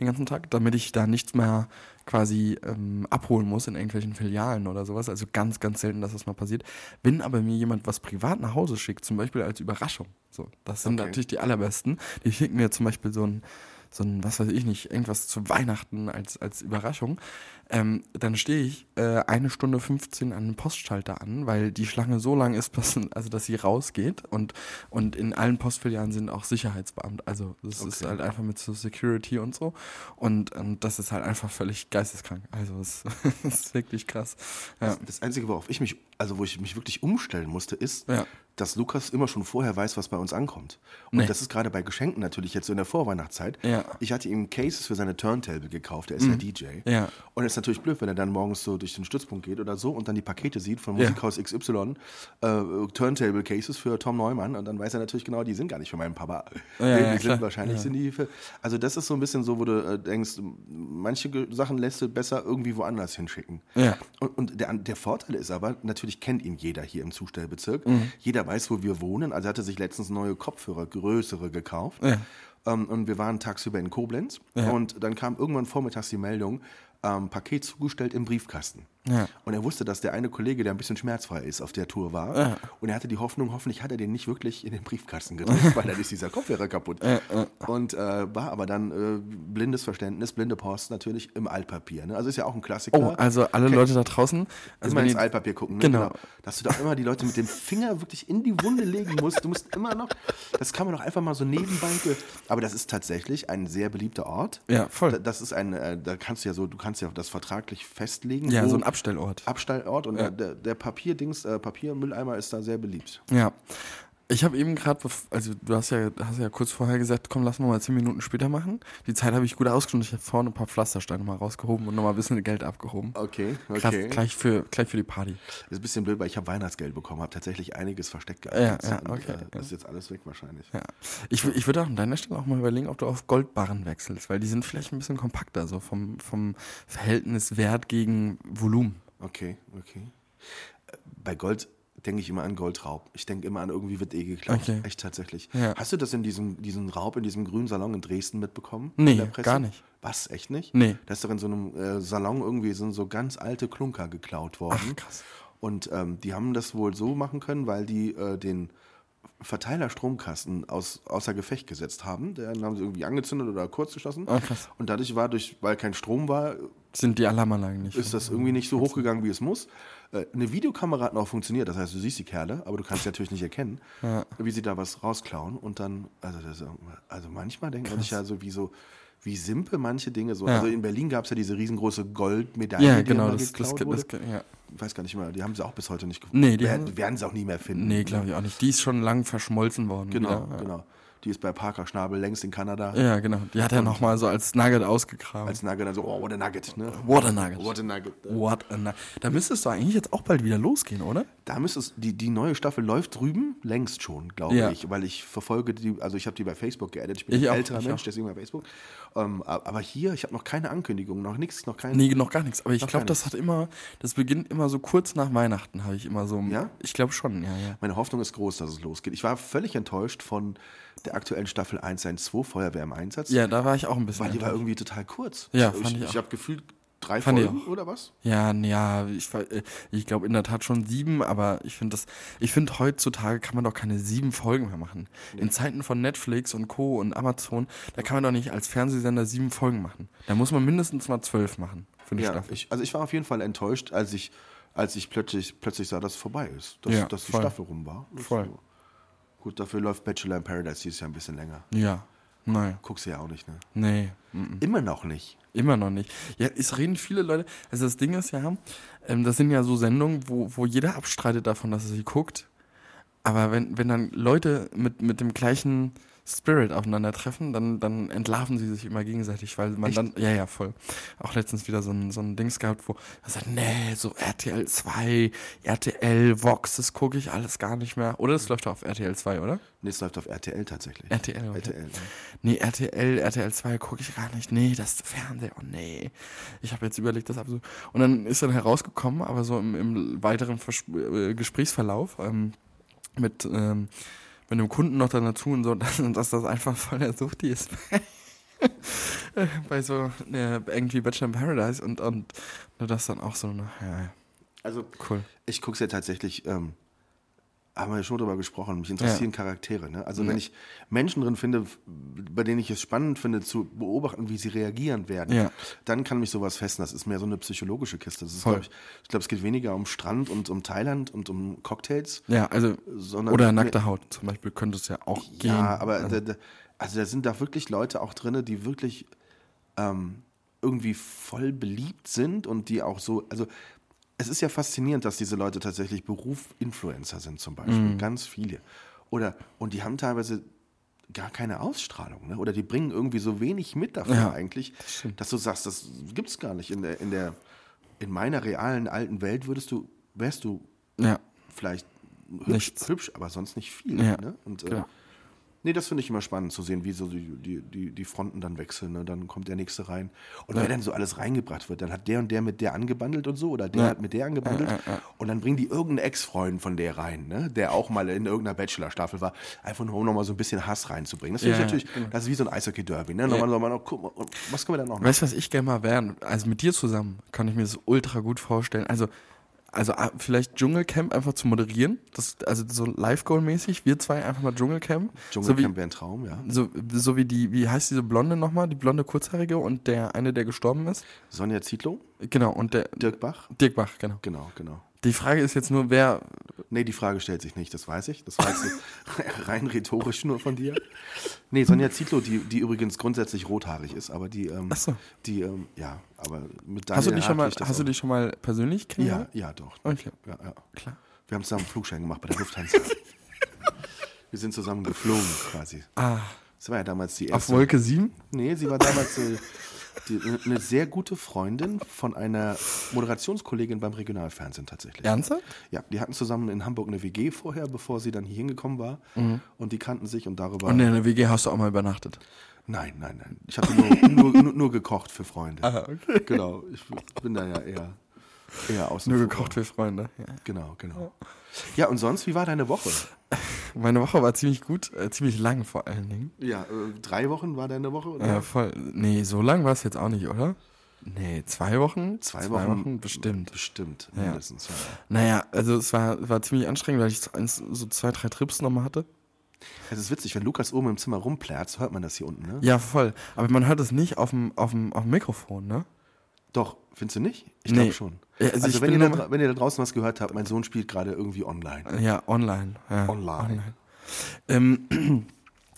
den ganzen Tag, damit ich da nichts mehr quasi ähm, abholen muss in irgendwelchen Filialen oder sowas. Also ganz, ganz selten, dass das mal passiert. Wenn aber mir jemand was privat nach Hause schickt, zum Beispiel als Überraschung, so, das sind Okay. natürlich die allerbesten. Die schicken mir zum Beispiel so ein, so ein, was weiß ich nicht, irgendwas zu Weihnachten als, als Überraschung. Ähm, dann stehe ich äh, eine Stunde 15 an einem Postschalter an, weil die Schlange so lang ist, bis, also dass sie rausgeht und, und in allen Postfilialen sind auch Sicherheitsbeamte. Also das ist Okay. halt einfach mit so Security und so. Und, und das ist halt einfach völlig geisteskrank. Also es ist wirklich krass. Ja. Das Einzige, worauf ich mich, also wo ich mich wirklich umstellen musste, ist, Ja. dass Lukas immer schon vorher weiß, was bei uns ankommt. Und Nee. das ist gerade bei Geschenken natürlich jetzt so in der Vorweihnachtszeit. Ja. Ich hatte ihm Cases für seine Turntable gekauft, der ist ja DJ. Und es ist natürlich blöd, wenn er dann morgens so durch den Stützpunkt geht oder so und dann die Pakete sieht von. Musikhaus XY, äh, Turntable Cases für Tom Neumann und dann weiß er natürlich genau, die sind gar nicht für meinen Papa. Ja, die ja, sind klar. wahrscheinlich Ja. sind die für. Also das ist so ein bisschen so, wo du äh, denkst, manche Sachen lässt du besser irgendwie woanders hinschicken. Ja. Und, und der, der Vorteil ist aber, natürlich kennt ihn jeder hier im Zustellbezirk. Mhm. Jeder weiß, wo wir wohnen. Also er hatte sich letztens neue Kopfhörer, größere gekauft. Ja. Ähm, und wir waren tagsüber in Koblenz. Ja. Und dann kam irgendwann vormittags die Meldung, ähm, Paket zugestellt im Briefkasten. Ja. Und er wusste, dass der eine Kollege, der ein bisschen schmerzfrei ist, auf der Tour war. Ja. Und er hatte die Hoffnung, hoffentlich hat er den nicht wirklich in den Briefkasten gedrückt, weil dann ist dieser Kopfhörer kaputt. Und äh, war aber dann äh, blindes Verständnis, blinde Post natürlich im Altpapier. Ne? Also ist ja auch ein Klassiker. Oh, also alle Leute da draußen. Also immer ins Altpapier gucken. Ne? Genau. Dass du da immer die Leute mit dem Finger wirklich in die Wunde legen musst. Du musst immer noch, das kann man doch einfach mal so nebenbei. Aber das ist tatsächlich ein sehr beliebter Ort. Ja, voll. Da- Das ist ein, äh, da kannst du ja so, du kannst ja das vertraglich festlegen. Ja, so ein Abstellort. Abstellort und der, der Papierdings, äh, Papiermülleimer ist da sehr beliebt. Ja. Ich habe eben gerade, also du hast ja, hast ja kurz vorher gesagt, komm, lass mal mal zehn Minuten später machen. Die Zeit habe ich gut ausgenutzt. Ich habe vorne ein paar Pflastersteine mal rausgehoben und nochmal ein bisschen Geld abgehoben. Okay, okay. Gleich, für, gleich für die Party. Ist ein bisschen blöd, weil ich habe Weihnachtsgeld bekommen, habe tatsächlich einiges versteckt gehabt. Ja, ja, und, okay, äh, ja. Das ist jetzt alles weg wahrscheinlich. Ja. Ich, ich würde auch an deiner Stelle auch mal überlegen, ob du auf Goldbarren wechselst, weil die sind vielleicht ein bisschen kompakter, so vom, vom Verhältnis Wert gegen Volumen. Okay, okay. Äh, Bei Gold denke ich immer an Goldraub. Ich denke immer an irgendwie wird eh geklaut. Okay. Echt tatsächlich. Ja. Hast du das in diesem, diesem Raub, in diesem grünen Salon in Dresden mitbekommen? Nee, in der Presse? gar nicht. Was? Echt nicht? Nee. Da ist doch in so einem äh, Salon irgendwie sind so ganz alte Klunker geklaut worden. Ach, krass. Und ähm, die haben das wohl so machen können, weil die äh, den Verteiler-Stromkasten aus, außer Gefecht gesetzt haben. Den haben sie irgendwie angezündet oder kurz geschlossen. Ah, krass. Und dadurch war durch, weil kein Strom war, Sind die Alarmanlagen nicht. ist das irgendwie nicht so hochgegangen, wie es muss. Äh, Eine Videokamera hat noch funktioniert, das heißt, du siehst die Kerle, aber du kannst sie natürlich nicht erkennen, wie sie da was rausklauen. Und dann, also, das, also manchmal denkt man sich ja so, wie so, wie simpel manche Dinge so. Ja. Also in Berlin gab es ja diese riesengroße Goldmedaille, ja, die genau, das, das, geklaut das, wurde. ja. Ich weiß gar nicht mehr, die haben sie auch bis heute nicht gefunden. Nee, die werden, werden sie auch nie mehr finden. Nee, glaube ich auch nicht. Die ist schon lang verschmolzen worden. Genau, wieder. ja. genau. Die ist bei Parker Schnabel längst in Kanada. Ja, genau. Die hat er nochmal so als Nugget ausgegraben. Als Nugget dann so, oh, what a Nugget, ne? What a Nugget. What a Nugget. What a Nugget. Da müsste es doch eigentlich jetzt auch bald wieder losgehen, oder? Da müsste es, die, die neue Staffel läuft drüben längst schon, glaube Ja. ich, weil ich verfolge die, also ich habe die bei Facebook geaddet, ich bin Ich ein auch, älterer Mensch, auch. deswegen bei Facebook. Ähm, aber hier, ich habe noch keine Ankündigung, noch nichts, noch kein. Nee, noch gar nichts. Aber ich glaube, das hat immer, das beginnt immer so kurz nach Weihnachten, habe ich immer so. Ja? Ich glaube schon, ja, ja. Meine Hoffnung ist groß, dass es losgeht. Ich war völlig enttäuscht von der aktuellen Staffel 112 Feuerwehr im Einsatz, Ja, da war ich auch ein bisschen. weil die war irgendwie total kurz. Ja, ich, fand ich ich auch. habe gefühlt drei Fand ich Folgen oder was? Ja, ja, ich, äh, ich glaube in der Tat schon sieben, aber ich finde das, ich finde heutzutage kann man doch keine sieben Folgen mehr machen. In Zeiten von Netflix und Co. und Amazon, da kann man doch nicht als Fernsehsender sieben Folgen machen. Da muss man mindestens mal zwölf machen für eine Ja, Staffel. ich, also ich war auf jeden Fall enttäuscht, als ich als ich plötzlich, plötzlich sah, dass es vorbei ist, dass, Ja, dass die voll. Staffel rum war. Das Voll. so. Gut, dafür läuft Bachelor in Paradise dieses Jahr ein bisschen länger. Ja. Naja. Guckst du ja auch nicht, ne? Nee. Immer noch nicht. Immer noch nicht. Ja, es reden viele Leute. Also das Ding ist ja, ähm, das sind ja so Sendungen, wo, wo jeder abstreitet davon, dass er sie guckt. Aber wenn, wenn dann Leute mit, mit dem gleichen Spirit aufeinandertreffen, dann, dann entlarven sie sich immer gegenseitig, weil man Echt? dann, ja, ja, voll. Auch letztens wieder so ein, so ein Dings gehabt, wo er sagt, nee, so RTL 2, RTL, Vox, das gucke ich alles gar nicht mehr. Oder das läuft auf RTL 2, oder? Nee, es läuft auf RTL tatsächlich. RTL, okay. RTL. Nee, RTL, RTL 2 gucke ich gar nicht. Nee, das ist Fernseher. Oh nee. Ich habe jetzt überlegt, das abzu. Und dann ist dann herausgekommen, aber so im, im weiteren Vers äh, Gesprächsverlauf, ähm, mit, ähm, mit einem Kunden noch dann dazu und so, dass, dass das einfach voll der Suchti ist. Bei so äh, irgendwie Bachelor in Paradise und, und nur das dann auch so, ne, ja, ja, Also, cool. ich gucke es ja tatsächlich, ähm, haben wir ja schon drüber gesprochen, mich interessieren Charaktere. Ne? Also, wenn ich Menschen drin finde, bei denen ich es spannend finde, zu beobachten, wie sie reagieren werden, Ja. dann kann mich sowas festen. Das ist mehr so eine psychologische Kiste. Das ist, glaub ich, ich glaube, es geht weniger um Strand und um Thailand und um Cocktails. Ja, also, oder nackte Haut zum Beispiel könnte es ja auch gehen. Ja, aber da, da, also da sind da wirklich Leute auch drin, die wirklich ähm, irgendwie voll beliebt sind und die auch so, also es ist ja faszinierend, dass diese Leute tatsächlich Beruf-Influencer sind zum Beispiel, Mhm. ganz viele. Oder, und die haben teilweise gar keine Ausstrahlung, ne? oder die bringen irgendwie so wenig mit dafür Ja, eigentlich, dass du sagst, das gibt's gar nicht. In der, in der, in meiner realen alten Welt würdest du, wärst du ja. vielleicht hübsch, Nichts. hübsch aber sonst nicht viel. Ja, ne? Und, äh. Nee, das finde ich immer spannend zu sehen, wie so die, die, die, die Fronten dann wechseln. Ne? Dann kommt der nächste rein. Und wenn dann so alles reingebracht wird, dann hat der und der mit der angebandelt und so, oder der Ja. hat mit der angebandelt. Und dann bringen die irgendeinen Ex-Freund von der rein, ne? der auch mal in irgendeiner Bachelor-Staffel war, einfach nur um nochmal so ein bisschen Hass reinzubringen. Das Ja, ich ja, natürlich, das ist wie so ein Eishockey-Derby. Ne? Nochmal, nochmal, noch, guck mal, was können wir dann noch machen? Weißt du, was ich gerne mal wären? Also mit dir zusammen kann ich mir das ultra gut vorstellen. Also, also ah, vielleicht Dschungelcamp einfach zu moderieren. Das, also so Live-Goal-mäßig. Wir zwei einfach mal Dschungelcamp. so Dschungelcamp wäre ein Traum, ja. so, so wie die, wie heißt diese Blonde nochmal? Die blonde Kurzhaarige und der eine, der gestorben ist. Sonja Zietlow, Genau, und der Dirk Bach. Dirk Bach, genau. Genau, genau. Die Frage ist jetzt nur, wer. Nee, die Frage stellt sich nicht, das weiß ich. Das weißt du rein rhetorisch nur von dir. Nee, Sonja Zietlow, die, die übrigens grundsätzlich rothaarig ist, aber die, ähm, Ach so. die, ähm, ja, aber mit Hast du dich schon mal, hast du dich schon mal persönlich Ja, kennengelernt? ja, doch. Okay. Ja, ja. Klar. Wir haben zusammen einen Flugschein gemacht bei der Lufthansa. Wir sind zusammen geflogen quasi. Ah, Das war ja damals die auf erste. Wolke 7? Nee, sie war damals äh, die, eine sehr gute Freundin von einer Moderationskollegin beim Regionalfernsehen tatsächlich. Ernsthaft? Ja, die hatten zusammen in Hamburg eine WG vorher, bevor sie dann hier hingekommen war. Und die kannten sich und darüber. Und in der WG hast du auch mal übernachtet. nein, nein, nein. Ich habe nur, nur, nur, nur gekocht für Freunde. Ah, okay. Genau. Ich bin da ja eher, eher außen Nur gekocht für Freunde. Ja. Genau, genau. Ja, und sonst, wie war deine Woche? Meine Woche war ziemlich gut, äh, ziemlich lang vor allen Dingen. Ja, äh, drei Wochen war deine Woche? Oder? Ja, voll. Nee, so lang war es jetzt auch nicht, oder? Nee, zwei Wochen? Zwei Wochen? bestimmt. Bestimmt, Ja. mindestens. Ja. Naja, also es war, war ziemlich anstrengend, weil ich so zwei, drei Trips nochmal hatte. Es ist witzig, wenn Lukas oben im Zimmer rumplärzt, hört man das hier unten, ne? Ja, voll. Aber man hört es nicht auf dem, auf dem, auf dem Mikrofon, ne? Doch, findest du nicht? Ich Nee. glaube schon. Also Also, wenn, ihr da, wenn ihr da draußen was gehört habt, mein Sohn spielt gerade irgendwie online. Ja, online. Ja, Online. Ähm,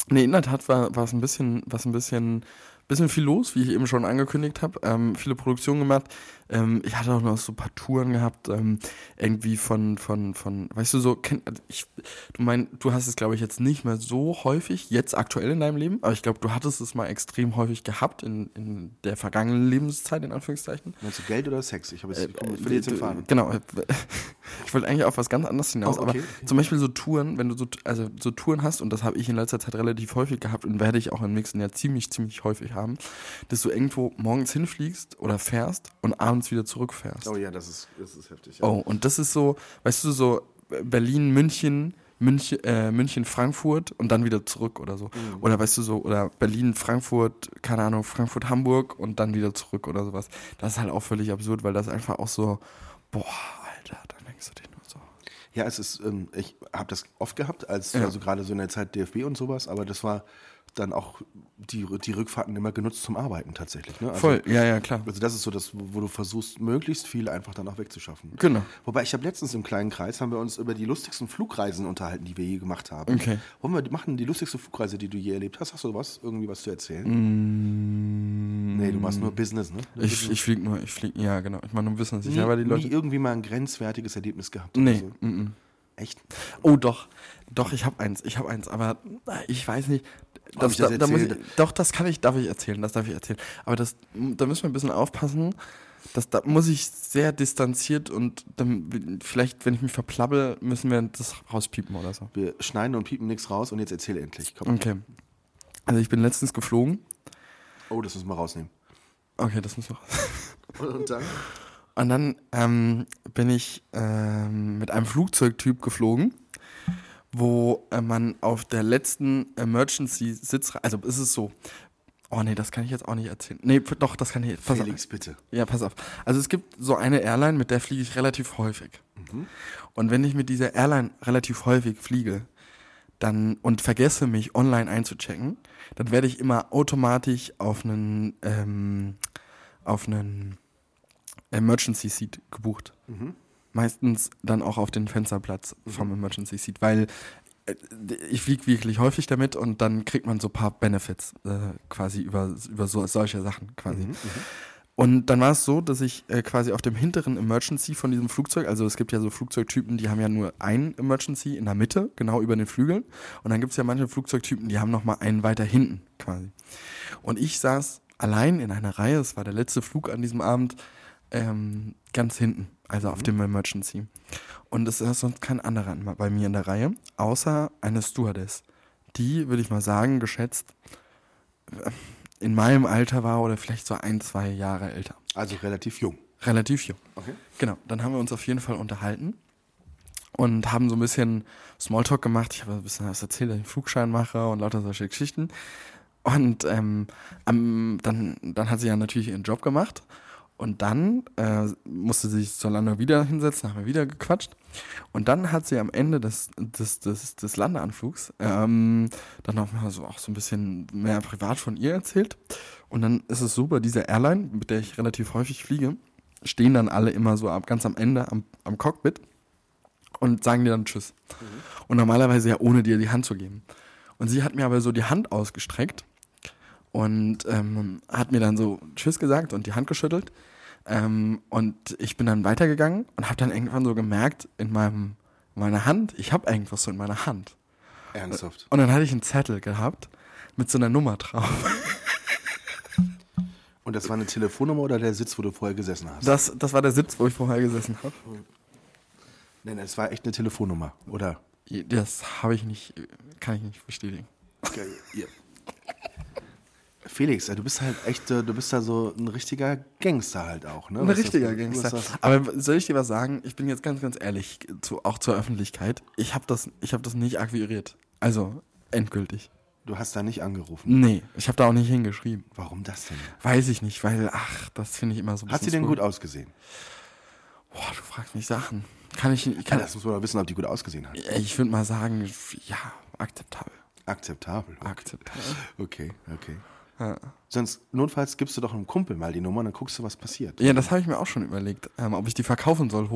nee, in der Tat war, war es ein bisschen, was ein bisschen, bisschen viel los, wie ich eben schon angekündigt habe. Ähm, viele Produktionen gemacht. Ähm, ich hatte auch noch so ein paar Touren gehabt, ähm, irgendwie von, von, von, weißt du, so, kenn, also ich, du mein, du hast es, glaube ich, jetzt nicht mehr so häufig, jetzt aktuell in deinem Leben, aber ich glaube, du hattest es mal extrem häufig gehabt in, in der vergangenen Lebenszeit, in Anführungszeichen. Meinst du Geld oder Sex? Ich, habe jetzt, ich komm- ich will Äh, jetzt Faden. Genau. Ich wollte eigentlich auf was ganz anderes hinaus, Oh, okay, aber okay. zum Beispiel so Touren, wenn du so, also so Touren hast, und das habe ich in letzter Zeit relativ häufig gehabt und werde ich auch im nächsten Jahr ziemlich, ziemlich häufig haben, dass du irgendwo morgens hinfliegst oder fährst und abends wieder zurückfährst. Oh ja, das ist, das ist heftig. Ja. Oh, und das ist so, weißt du, so Berlin, München, München, äh, München, Frankfurt und dann wieder zurück oder so. Mhm. Oder weißt du so, oder Berlin, Frankfurt, keine Ahnung, Frankfurt, Hamburg und dann wieder zurück oder sowas. Das ist halt auch völlig absurd, weil das einfach auch so, boah, Alter, dann denkst du dir nur so. Ja, es ist, ähm, ich habe das oft gehabt, als Ja. also gerade so in der Zeit DFB und sowas, aber das war dann auch die, die Rückfahrten immer genutzt zum Arbeiten tatsächlich. Ne? Also, Voll, ja, ja, klar. Also das ist so das, wo du versuchst, möglichst viel einfach dann auch wegzuschaffen. Genau. Wobei ich habe letztens im kleinen Kreis haben wir uns über die lustigsten Flugreisen unterhalten, die wir je gemacht haben. Okay. Wollen wir machen die lustigste Flugreise, die du je erlebt hast? Hast du was? Irgendwie was zu erzählen? Nee, du machst nur Business, ne? Mm. Ich, Business. ich fliege nur, ich fliege, ja, genau. Ich meine, nur nie, selber die nie irgendwie mal ein grenzwertiges Erlebnis gehabt. Nee, Oder mm, mm. so. Echt? Oh, doch. Doch, ich habe eins. Ich habe eins, aber ich weiß nicht. Das, das da, da ich, doch, das kann ich, darf ich erzählen. Das darf ich erzählen. Aber das, da müssen wir ein bisschen aufpassen. Das, da muss ich sehr distanziert und dann, vielleicht, wenn ich mich verplappel, müssen wir das rauspiepen oder so. Wir schneiden und piepen nichts raus und jetzt erzähl endlich. Komm. Okay. Also ich bin letztens geflogen. Oh, das müssen wir rausnehmen. Okay, das müssen wir. Und dann? Und dann ähm, bin ich ähm, mit einem Flugzeugtyp geflogen, wo äh, man auf der letzten Emergency-Sitzreihe, also ist es so, oh nee, das kann ich jetzt auch nicht erzählen. Nee, doch, das kann ich, pass auf. Felix, bitte. Ja, pass auf. Also es gibt so eine Airline, mit der fliege ich relativ häufig. Und wenn ich mit dieser Airline relativ häufig fliege, dann und vergesse mich online einzuchecken, dann werde ich immer automatisch auf einen ähm, auf einen Emergency Seat gebucht. Meistens dann auch auf den Fensterplatz vom Emergency Seat, weil äh, ich fliege wirklich häufig damit und dann kriegt man so ein paar Benefits äh, quasi über, über so, solche Sachen quasi. Und dann war es so, dass ich äh, quasi auf dem hinteren Emergency von diesem Flugzeug, also es gibt ja so Flugzeugtypen, die haben ja nur ein Emergency in der Mitte, genau über den Flügeln. Und dann gibt es ja manche Flugzeugtypen, die haben nochmal einen weiter hinten quasi. Und ich saß allein in einer Reihe, es war der letzte Flug an diesem Abend, ähm, ganz hinten, also auf dem Emergency. Und es ist sonst kein anderer bei mir in der Reihe, außer eine Stewardess. Die, würde ich mal sagen, geschätzt äh, in meinem Alter war oder vielleicht so ein, zwei Jahre älter. Also relativ jung. Relativ jung. Okay. Genau, dann haben wir uns auf jeden Fall unterhalten und haben so ein bisschen Smalltalk gemacht. Ich habe ein bisschen was erzählt, dass ich einen Flugschein mache und lauter solche Geschichten. Und ähm, dann, dann hat sie ja natürlich ihren Job gemacht. Und dann äh, musste sie sich zur Landung wieder hinsetzen, haben wir wieder gequatscht. Und dann hat sie am Ende des, des, des, des Landeanflugs ähm, dann auch mal so, auch so ein bisschen mehr privat von ihr erzählt. Und dann ist es so, bei dieser Airline, mit der ich relativ häufig fliege, stehen dann alle immer so ab, ganz am Ende am, am Cockpit und sagen dir dann Tschüss. Und normalerweise ja ohne dir die Hand zu geben. Und sie hat mir aber so die Hand ausgestreckt und ähm, hat mir dann so Tschüss gesagt und die Hand geschüttelt. Ähm, und ich bin dann weitergegangen und habe dann irgendwann so gemerkt, in meinem, meiner Hand, ich habe irgendwas so in meiner Hand. Ernsthaft. Und dann hatte ich einen Zettel gehabt mit so einer Nummer drauf. Und das war eine Telefonnummer oder der Sitz, wo du vorher gesessen hast? Das, das war der Sitz, wo ich vorher gesessen habe. Nein, das war echt eine Telefonnummer, oder? Das habe ich nicht, kann ich nicht bestätigen. Geil. Ja. Felix, ja, du bist halt echt, äh, du bist da so ein richtiger Gangster halt auch, ne? Ein Was das- richtiger was Gangster. das- Aber soll ich dir was sagen? Ich bin jetzt ganz, ganz ehrlich, zu, auch zur Öffentlichkeit. Ich habe das, ich hab das nicht akquiriert. Also endgültig. Du hast da nicht angerufen. Nee, ich habe da auch nicht hingeschrieben. Warum das denn? Weiß ich nicht, weil, ach, das finde ich immer so ein Hat sie denn gut ausgesehen? Boah, du fragst mich Sachen. Kann ich, ich Ja, kann, das muss man doch wissen, ob die gut ausgesehen hat. ich würde mal sagen, ja, akzeptabel. Akzeptabel. Akzeptabel. Okay, okay. Ja. Sonst, notfalls gibst du doch einem Kumpel mal die Nummer und dann guckst du, was passiert. Ja, das habe ich mir auch schon überlegt, ähm, ob ich die verkaufen soll.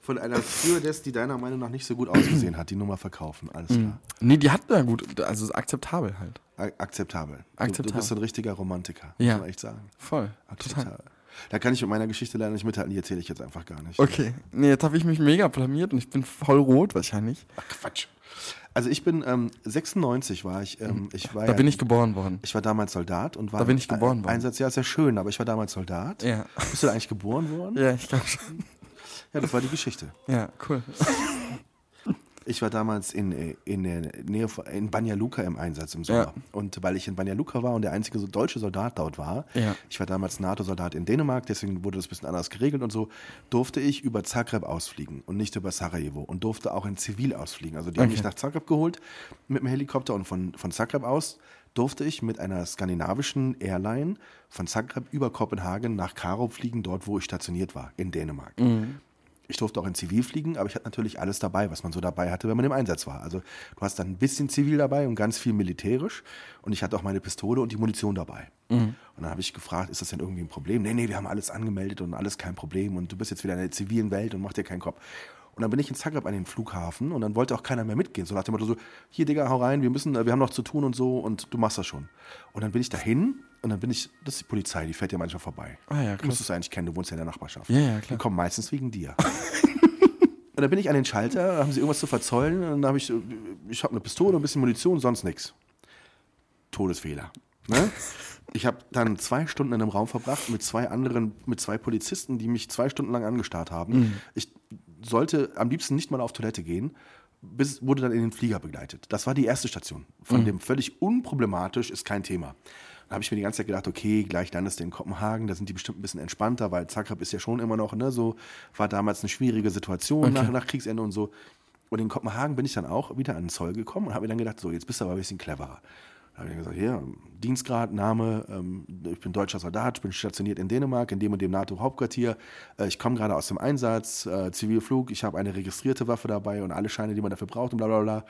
Von einer Stewardess, die deiner Meinung nach nicht so gut ausgesehen hat, die Nummer verkaufen. Alles klar. Nee, die hat ja gut, also ist akzeptabel halt. A- Akzeptabel. Du, du Akzeptabel. bist ein richtiger Romantiker, Ja. muss man echt sagen. Voll. Akzeptabel. Total. Da kann ich mit meiner Geschichte leider nicht mithalten, die erzähle ich jetzt einfach gar nicht. Okay. Nee, jetzt habe ich mich mega blamiert und ich bin voll rot wahrscheinlich. Ach, Quatsch. Also ich bin ähm, 96 war ich. Ähm, ich war Da ja, bin ich geboren worden. Ich war damals Soldat und war Da bin ich geboren ein, worden. Einsatz, ja, ist ja schön, aber ich war damals Soldat. Ja. Bist du da eigentlich geboren worden? Ja, ich glaube schon. Ja, das war die Geschichte. Ja, cool. Ich war damals in, äh, in der Nähe von, in Banja Luka im Einsatz im Sommer. Ja. Und weil ich in Banja Luka war und der einzige deutsche Soldat dort war, Ja. ich war damals NATO-Soldat in Dänemark, deswegen wurde das ein bisschen anders geregelt und so, durfte ich über Zagreb ausfliegen und nicht über Sarajevo und durfte auch in Zivil ausfliegen. Also die haben Okay. mich nach Zagreb geholt mit dem Helikopter und von, von Zagreb aus durfte ich mit einer skandinavischen Airline von Zagreb über Kopenhagen nach Karo fliegen, dort wo ich stationiert war, in Dänemark. Ich durfte auch in Zivil fliegen, aber ich hatte natürlich alles dabei, was man so dabei hatte, wenn man im Einsatz war. Also du hast dann ein bisschen Zivil dabei und ganz viel militärisch. Und ich hatte auch meine Pistole und die Munition dabei. Und dann habe ich gefragt, ist das denn irgendwie ein Problem? Nee, nee, wir haben alles angemeldet und alles kein Problem. Und du bist jetzt wieder in der zivilen Welt und mach dir keinen Kopf. Und dann bin ich in Zagreb an den Flughafen und dann wollte auch keiner mehr mitgehen. So nach dem Motto so, hier Digga, hau rein, wir müssen, äh, wir haben noch zu tun und so und du machst das schon. Und dann bin ich dahin und dann bin ich, das ist die Polizei, die fährt ja manchmal vorbei. Ah ja, Du musst es eigentlich kennen, du wohnst ja in der Nachbarschaft. Ja, ja, klar. Die kommen meistens wegen dir. und dann bin ich an den Schalter, haben sie irgendwas zu verzollen und dann habe ich, ich habe eine Pistole, ein bisschen Munition, sonst nichts. Todesfehler. Ne? Ich habe dann zwei Stunden in einem Raum verbracht mit zwei anderen, mit zwei Polizisten, die mich zwei Stunden lang angestarrt haben. Ich sollte am liebsten nicht mal auf Toilette gehen, bis wurde dann in den Flieger begleitet. Das war die erste Station. Von dem völlig unproblematisch ist kein Thema. Da habe ich mir die ganze Zeit gedacht, okay, gleich landest du in Kopenhagen, da sind die bestimmt ein bisschen entspannter, weil Zagreb ist ja schon immer noch, ne, so, war damals eine schwierige Situation nach, nach Kriegsende und so. Und in Kopenhagen bin ich dann auch wieder an den Zoll gekommen und habe mir dann gedacht, so, jetzt bist du aber ein bisschen cleverer. Habe ich gesagt, hier, Dienstgrad, Name, ähm, ich bin deutscher Soldat, ich bin stationiert in Dänemark, in dem und dem NATO-Hauptquartier. Äh, ich komme gerade aus dem Einsatz, äh, Zivilflug, ich habe eine registrierte Waffe dabei und alle Scheine, die man dafür braucht und bla bla bla.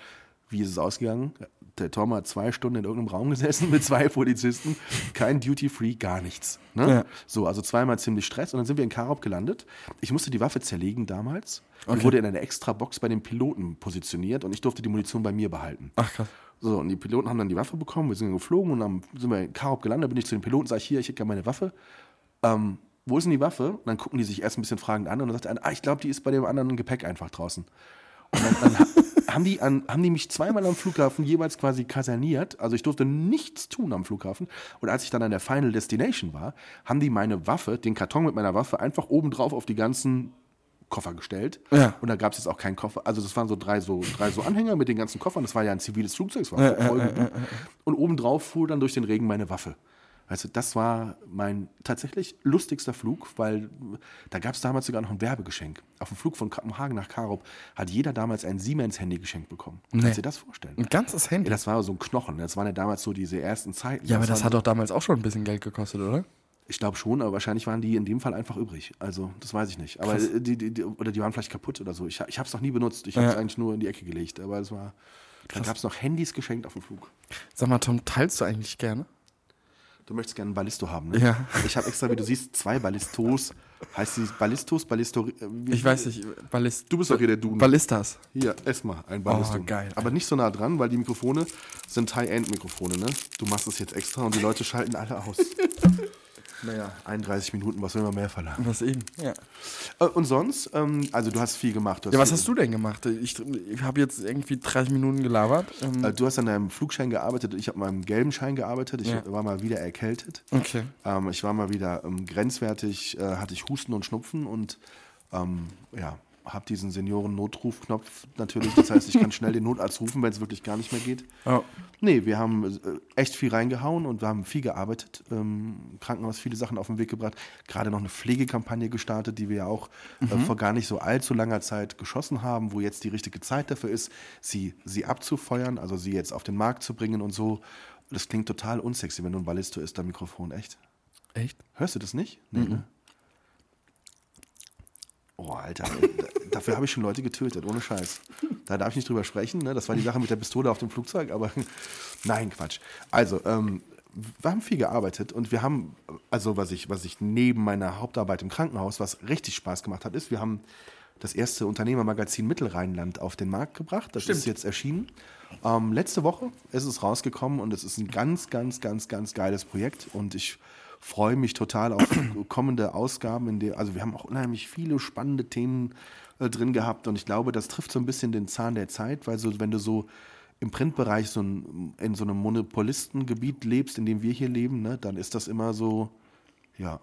Wie ist es ausgegangen? Der Tom hat zwei Stunden in irgendeinem Raum gesessen mit zwei Polizisten, kein Duty-Free, gar nichts. Ne? Ja. So, also zweimal ziemlich Stress und dann sind wir in Karop gelandet. Ich musste die Waffe zerlegen damals. Okay. wurde in eine extra Box bei den Piloten positioniert und ich durfte die Munition bei mir behalten. Ach krass. So, und die Piloten haben dann die Waffe bekommen, wir sind dann geflogen und dann sind wir in Karop gelandet, bin ich zu den Piloten, sage ich, hier, ich hätte gerne meine Waffe. Ähm, wo ist denn die Waffe? Und dann gucken die sich erst ein bisschen fragend an und dann sagt der eine, ah, ich glaube, die ist bei dem anderen Gepäck einfach draußen. Und dann, dann ha- haben, die an, haben die mich zweimal am Flughafen jeweils quasi kaserniert. Also ich durfte nichts tun am Flughafen. Und als ich dann an der Final Destination war, haben die meine Waffe, den Karton mit meiner Waffe, einfach obendrauf auf die ganzen Koffer gestellt. Ja. Und da gab es jetzt auch keinen Koffer. Also das waren so drei, so drei so Anhänger mit den ganzen Koffern. Das war ja ein ziviles Flugzeug, es war voll gebucht. Und obendrauf fuhr dann durch den Regen meine Waffe. Weißt du, das war mein tatsächlich lustigster Flug, weil da gab es damals sogar noch ein Werbegeschenk. Auf dem Flug von Kopenhagen nach Karop hat jeder damals ein Siemens-Handy geschenkt bekommen. Kannst du dir das vorstellen? Ein ganzes Handy. Ja, das war so ein Knochen. Das waren ja damals so diese ersten Zeiten. ja, aber das hat doch damals auch schon ein bisschen Geld gekostet, oder? Ich glaube schon, aber wahrscheinlich waren die in dem Fall einfach übrig. Also, das weiß ich nicht. Aber Krass. äh, die, die, die, oder die waren vielleicht kaputt oder so. Ich, ich habe es noch nie benutzt. Ich habe es Ja. eigentlich nur in die Ecke gelegt. Aber es war. Da gab es noch Handys geschenkt auf dem Flug. Sag mal, Tom, teilst du eigentlich gerne? Du möchtest gerne einen Ballisto haben, ne? Ja. Ich habe extra, wie du siehst, zwei Ballistos. Heißt die Ballistos, Ballisto. äh, Ich weiß nicht, Ballist Du bist doch hier der Duden. Ballistas. Hier, ess mal ein Ballisto. Oh, geil. Aber nicht so nah dran, weil die Mikrofone sind High-End-Mikrofone, ne? Du machst es jetzt extra und die Leute schalten alle aus. naja, 31 Minuten, was will man mehr verlangen? Was eben? Ja. Äh, Und sonst, ähm, also du hast viel gemacht. Du Ja, was viel- hast du denn gemacht? Ich, ich habe jetzt irgendwie 30 Minuten gelabert. Ähm, Äh, Du hast an deinem Flugschein gearbeitet, ich habe an meinem gelben Schein gearbeitet. Ich Ja. war mal wieder erkältet. okay. Ähm, ich war mal wieder grenzwertig, äh, hatte ich Husten und Schnupfen und ähm, ja, habe diesen Senioren-Notrufknopf natürlich. Das heißt, ich kann schnell den Notarzt rufen, wenn es wirklich gar nicht mehr geht. Oh. Nee, wir haben äh, echt viel reingehauen und wir haben viel gearbeitet. Ähm, Krankenhaus viele Sachen auf den Weg gebracht. Gerade noch eine Pflegekampagne gestartet, die wir ja auch äh, vor gar nicht so allzu langer Zeit geschossen haben, wo jetzt die richtige Zeit dafür ist, sie, sie abzufeuern, also sie jetzt auf den Markt zu bringen und so. Das klingt total unsexy, wenn du ein Ballisto ist, am Mikrofon, echt. Echt? Hörst du das nicht? Nee, ne? Oh, Alter, dafür habe ich schon Leute getötet, ohne Scheiß. Da darf ich nicht drüber sprechen, ne? Das war die Sache mit der Pistole auf dem Flugzeug, aber nein, Quatsch. Also, ähm, wir haben viel gearbeitet und wir haben, also was ich, was ich neben meiner Hauptarbeit im Krankenhaus, was richtig Spaß gemacht hat, ist, wir haben das erste Unternehmermagazin Mittelrheinland auf den Markt gebracht. Das ist jetzt erschienen. Ähm, letzte Woche ist es rausgekommen und es ist ein ganz, ganz, ganz, ganz geiles Projekt und ich freue mich total auf kommende Ausgaben. In der, also wir haben auch unheimlich viele spannende Themen äh, drin gehabt und ich glaube, das trifft so ein bisschen den Zahn der Zeit, weil so, wenn du so im Printbereich so ein, in so einem Monopolistengebiet lebst, in dem wir hier leben, ne, dann ist das immer so, ja.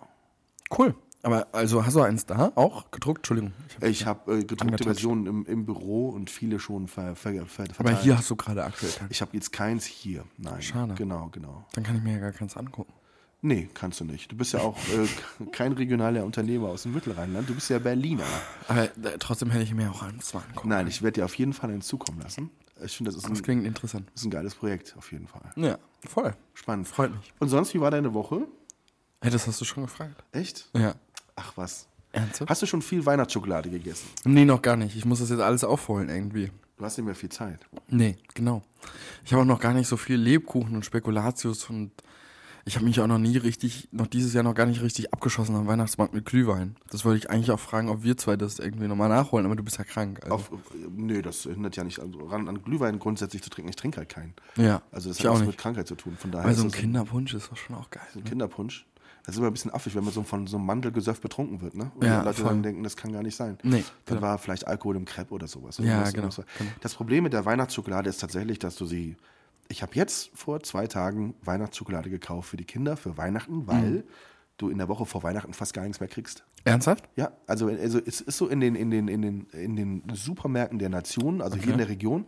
Cool. Aber also hast du eins da auch gedruckt? Entschuldigung. Ich hab- habe äh, gedruckte. Versionen im, im Büro und viele schon ver, ver, ver, verteilt. aber hier hast du gerade aktuell. Ich habe jetzt keins hier. Nein. Schade. Genau, genau. Dann kann ich mir ja gar keins angucken. Nee, kannst du nicht. Du bist ja auch äh, kein regionaler Unternehmer aus dem Mittelrheinland. Du bist ja Berliner. Aber äh, trotzdem hätte ich mir auch eins mal angucken. Nein, ich werde dir auf jeden Fall einen zukommen lassen. Ich finde, das ist Das ein, klingt interessant. ist ein geiles Projekt, auf jeden Fall. Ja, voll. Spannend. Freut mich. Und sonst, wie war deine Woche? Hey, das hast du schon gefragt. Echt? Ja. Ach was. Ernsthaft? Hast du schon viel Weihnachtsschokolade gegessen? Nee, noch gar nicht. Ich muss das jetzt alles aufholen irgendwie. Du hast nicht mehr viel Zeit. Nee, genau. Ich habe auch noch gar nicht so viel Lebkuchen und Spekulatius und ich habe mich auch noch nie richtig, noch dieses Jahr noch gar nicht richtig abgeschossen am Weihnachtsmarkt mit Glühwein. Das wollte ich eigentlich auch fragen, ob wir zwei das irgendwie nochmal nachholen, aber du bist ja krank. Also. Auf, nö, das hindert ja nicht also, ran, an Glühwein grundsätzlich zu trinken. Ich trinke halt keinen. ja, Also das hat auch was nicht. mit Krankheit zu tun. Von daher Weil so ein Kinderpunsch ist doch schon auch geil. ein Kinderpunsch. Das ist immer ein bisschen affig, wenn man so von so einem Mandelgesöff betrunken wird, ne? Und Ja, die Leute voll. dann denken, das kann gar nicht sein. Nee, Dann genau. war vielleicht Alkohol im Crepe oder sowas. Ja, genau, genau. Das Problem mit der Weihnachtsschokolade ist tatsächlich, dass du sie. Ich habe jetzt vor zwei Tagen Weihnachtsschokolade gekauft für die Kinder für Weihnachten, weil Mhm. du in der Woche vor Weihnachten fast gar nichts mehr kriegst. Ernsthaft? Ja, also, also es ist so in den, in, den, in, den, in den Supermärkten der Nation, also hier in der Region,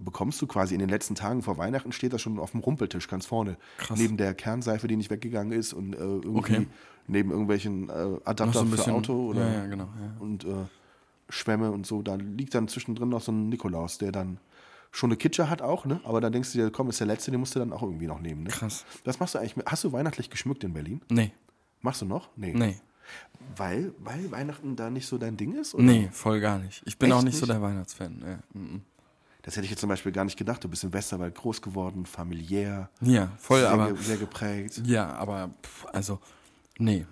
bekommst du quasi in den letzten Tagen vor Weihnachten steht das schon auf dem Rumpeltisch ganz vorne. Krass. Neben der Kernseife, die nicht weggegangen ist und äh, irgendwie Okay. neben irgendwelchen äh, Noch Adapter so ein für bisschen- Auto oder ja, ja, genau, ja. und äh, Schwämme und so. Da liegt dann zwischendrin noch so ein Nikolaus, der dann schon eine Kitsche hat auch, ne? Aber dann denkst du dir, komm, ist der letzte, den musst du dann auch irgendwie noch nehmen, ne? Krass. Das machst du eigentlich. mit- Hast du weihnachtlich geschmückt in Berlin? Nee, Machst du noch? Nee. nee, Weil, weil Weihnachten da nicht so dein Ding ist? Oder? nee, voll gar nicht. Ich bin Echt auch nicht so nicht? der Weihnachtsfan. Ja, mm, Das hätte ich jetzt zum Beispiel gar nicht gedacht. Du bist im Westerwald groß geworden, familiär, ja voll, sehr, aber sehr geprägt. ja, aber pff, also nee,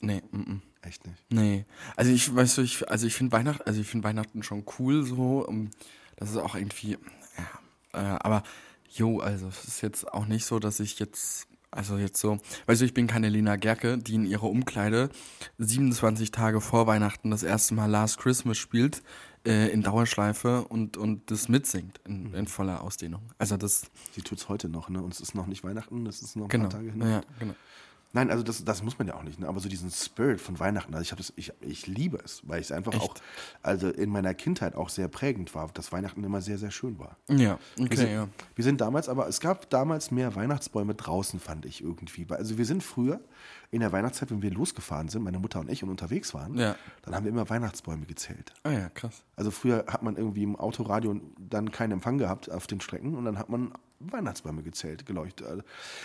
nee, mm, mm. Echt nicht. Nee. Also ich weißt du, ich also ich finde Weihnachten, also ich finde Weihnachten schon cool so, um, das ist auch irgendwie ja, äh, aber jo, also es ist jetzt auch nicht so, dass ich jetzt also jetzt so, weißt du, ich bin keine Lena Gerke, die in ihrer Umkleide 27 Tage vor Weihnachten das erste Mal Last Christmas spielt äh, in Dauerschleife und und das mitsingt in, in voller Ausdehnung. Also das Sie tut es heute noch, ne? Und es ist noch nicht Weihnachten, das ist noch ein genau. paar Tage hin. Ja, genau. Nein, also das, das muss man ja auch nicht, ne? aber so diesen Spirit von Weihnachten, also ich, das, ich, ich liebe es, weil es einfach Echt? auch, also in meiner Kindheit auch sehr prägend war, dass Weihnachten immer sehr, sehr schön war. Ja, Wir okay, sind, ja. wir sind damals, aber es gab damals mehr Weihnachtsbäume draußen, fand ich irgendwie. Also wir sind früher in der Weihnachtszeit, wenn wir losgefahren sind, meine Mutter und ich und unterwegs waren, Ja. dann haben wir immer Weihnachtsbäume gezählt. Ah ja, krass. Also früher hat man irgendwie im Autoradio dann keinen Empfang gehabt auf den Strecken und dann hat man Weihnachtsbäume gezählt, geleuchtet.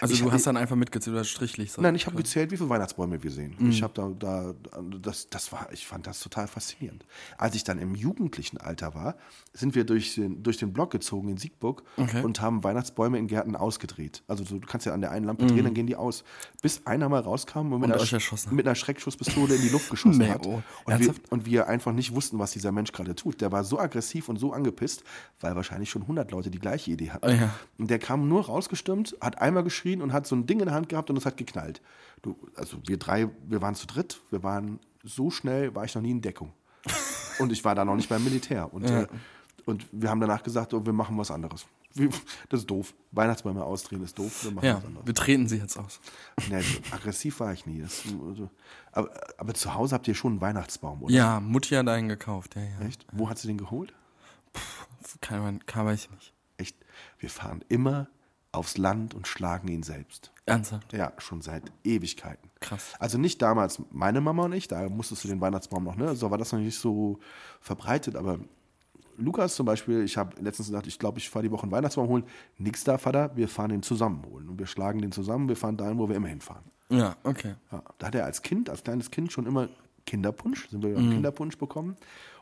Also Ich du hab- hast dann einfach mitgezählt oder strichlich Nein, ich habe gezählt, wie viele Weihnachtsbäume wir sehen. Mhm. Ich habe da, da, das, das war, ich fand das total faszinierend. Als ich dann im jugendlichen Alter war, sind wir durch den, durch den Block gezogen in Siegburg Okay. und haben Weihnachtsbäume in Gärten ausgedreht. Also du, kannst ja an der einen Lampe drehen, dann gehen die aus. Bis einer mal rauskam und mit, Mhm. Und einer, mit einer Schreckschusspistole in die Luft geschossen Nee, hat. oh. Und, wir, und wir einfach nicht wussten, was dieser Mensch gerade tut. Der war so aggressiv und so angepisst, weil wahrscheinlich schon 100 Leute die gleiche Idee hatten. Ah, ja. Und der kam nur rausgestürmt, hat einmal geschrien und hat so ein Ding in der Hand gehabt und es hat geknallt. Du, also wir drei, wir waren zu dritt, wir waren so schnell, war ich noch nie in Deckung. und ich war da noch nicht beim Militär. Und, äh, und wir haben danach gesagt, oh, wir machen was anderes. Wir, das ist doof. Weihnachtsbäume ausdrehen ist doof, wir machen Ja, was anderes. wir treten sie jetzt aus. Nee, aggressiv war ich nie. Das, also, aber, aber zu Hause habt ihr schon einen Weihnachtsbaum, oder? Ja, Mutti hat einen gekauft, ja, ja. Echt? Wo hat sie den geholt? Kein, kein weiß ich nicht. Wir fahren immer aufs Land und schlagen ihn selbst. Ernsthaft? Ja, schon seit Ewigkeiten. Krass. Also nicht damals meine Mama und ich, da musstest du den Weihnachtsbaum noch, ne? So war das noch nicht so verbreitet, aber Lukas zum Beispiel, ich habe letztens gesagt, ich glaube, ich fahre die Woche einen Weihnachtsbaum holen. Nix da, Vater, wir fahren den zusammen holen. Und wir schlagen den zusammen, wir fahren dahin, wo wir immer hinfahren. Ja, okay. Ja, da hat er als Kind, als kleines Kind schon immer Kinderpunsch, sind wir Mhm. Kinderpunsch bekommen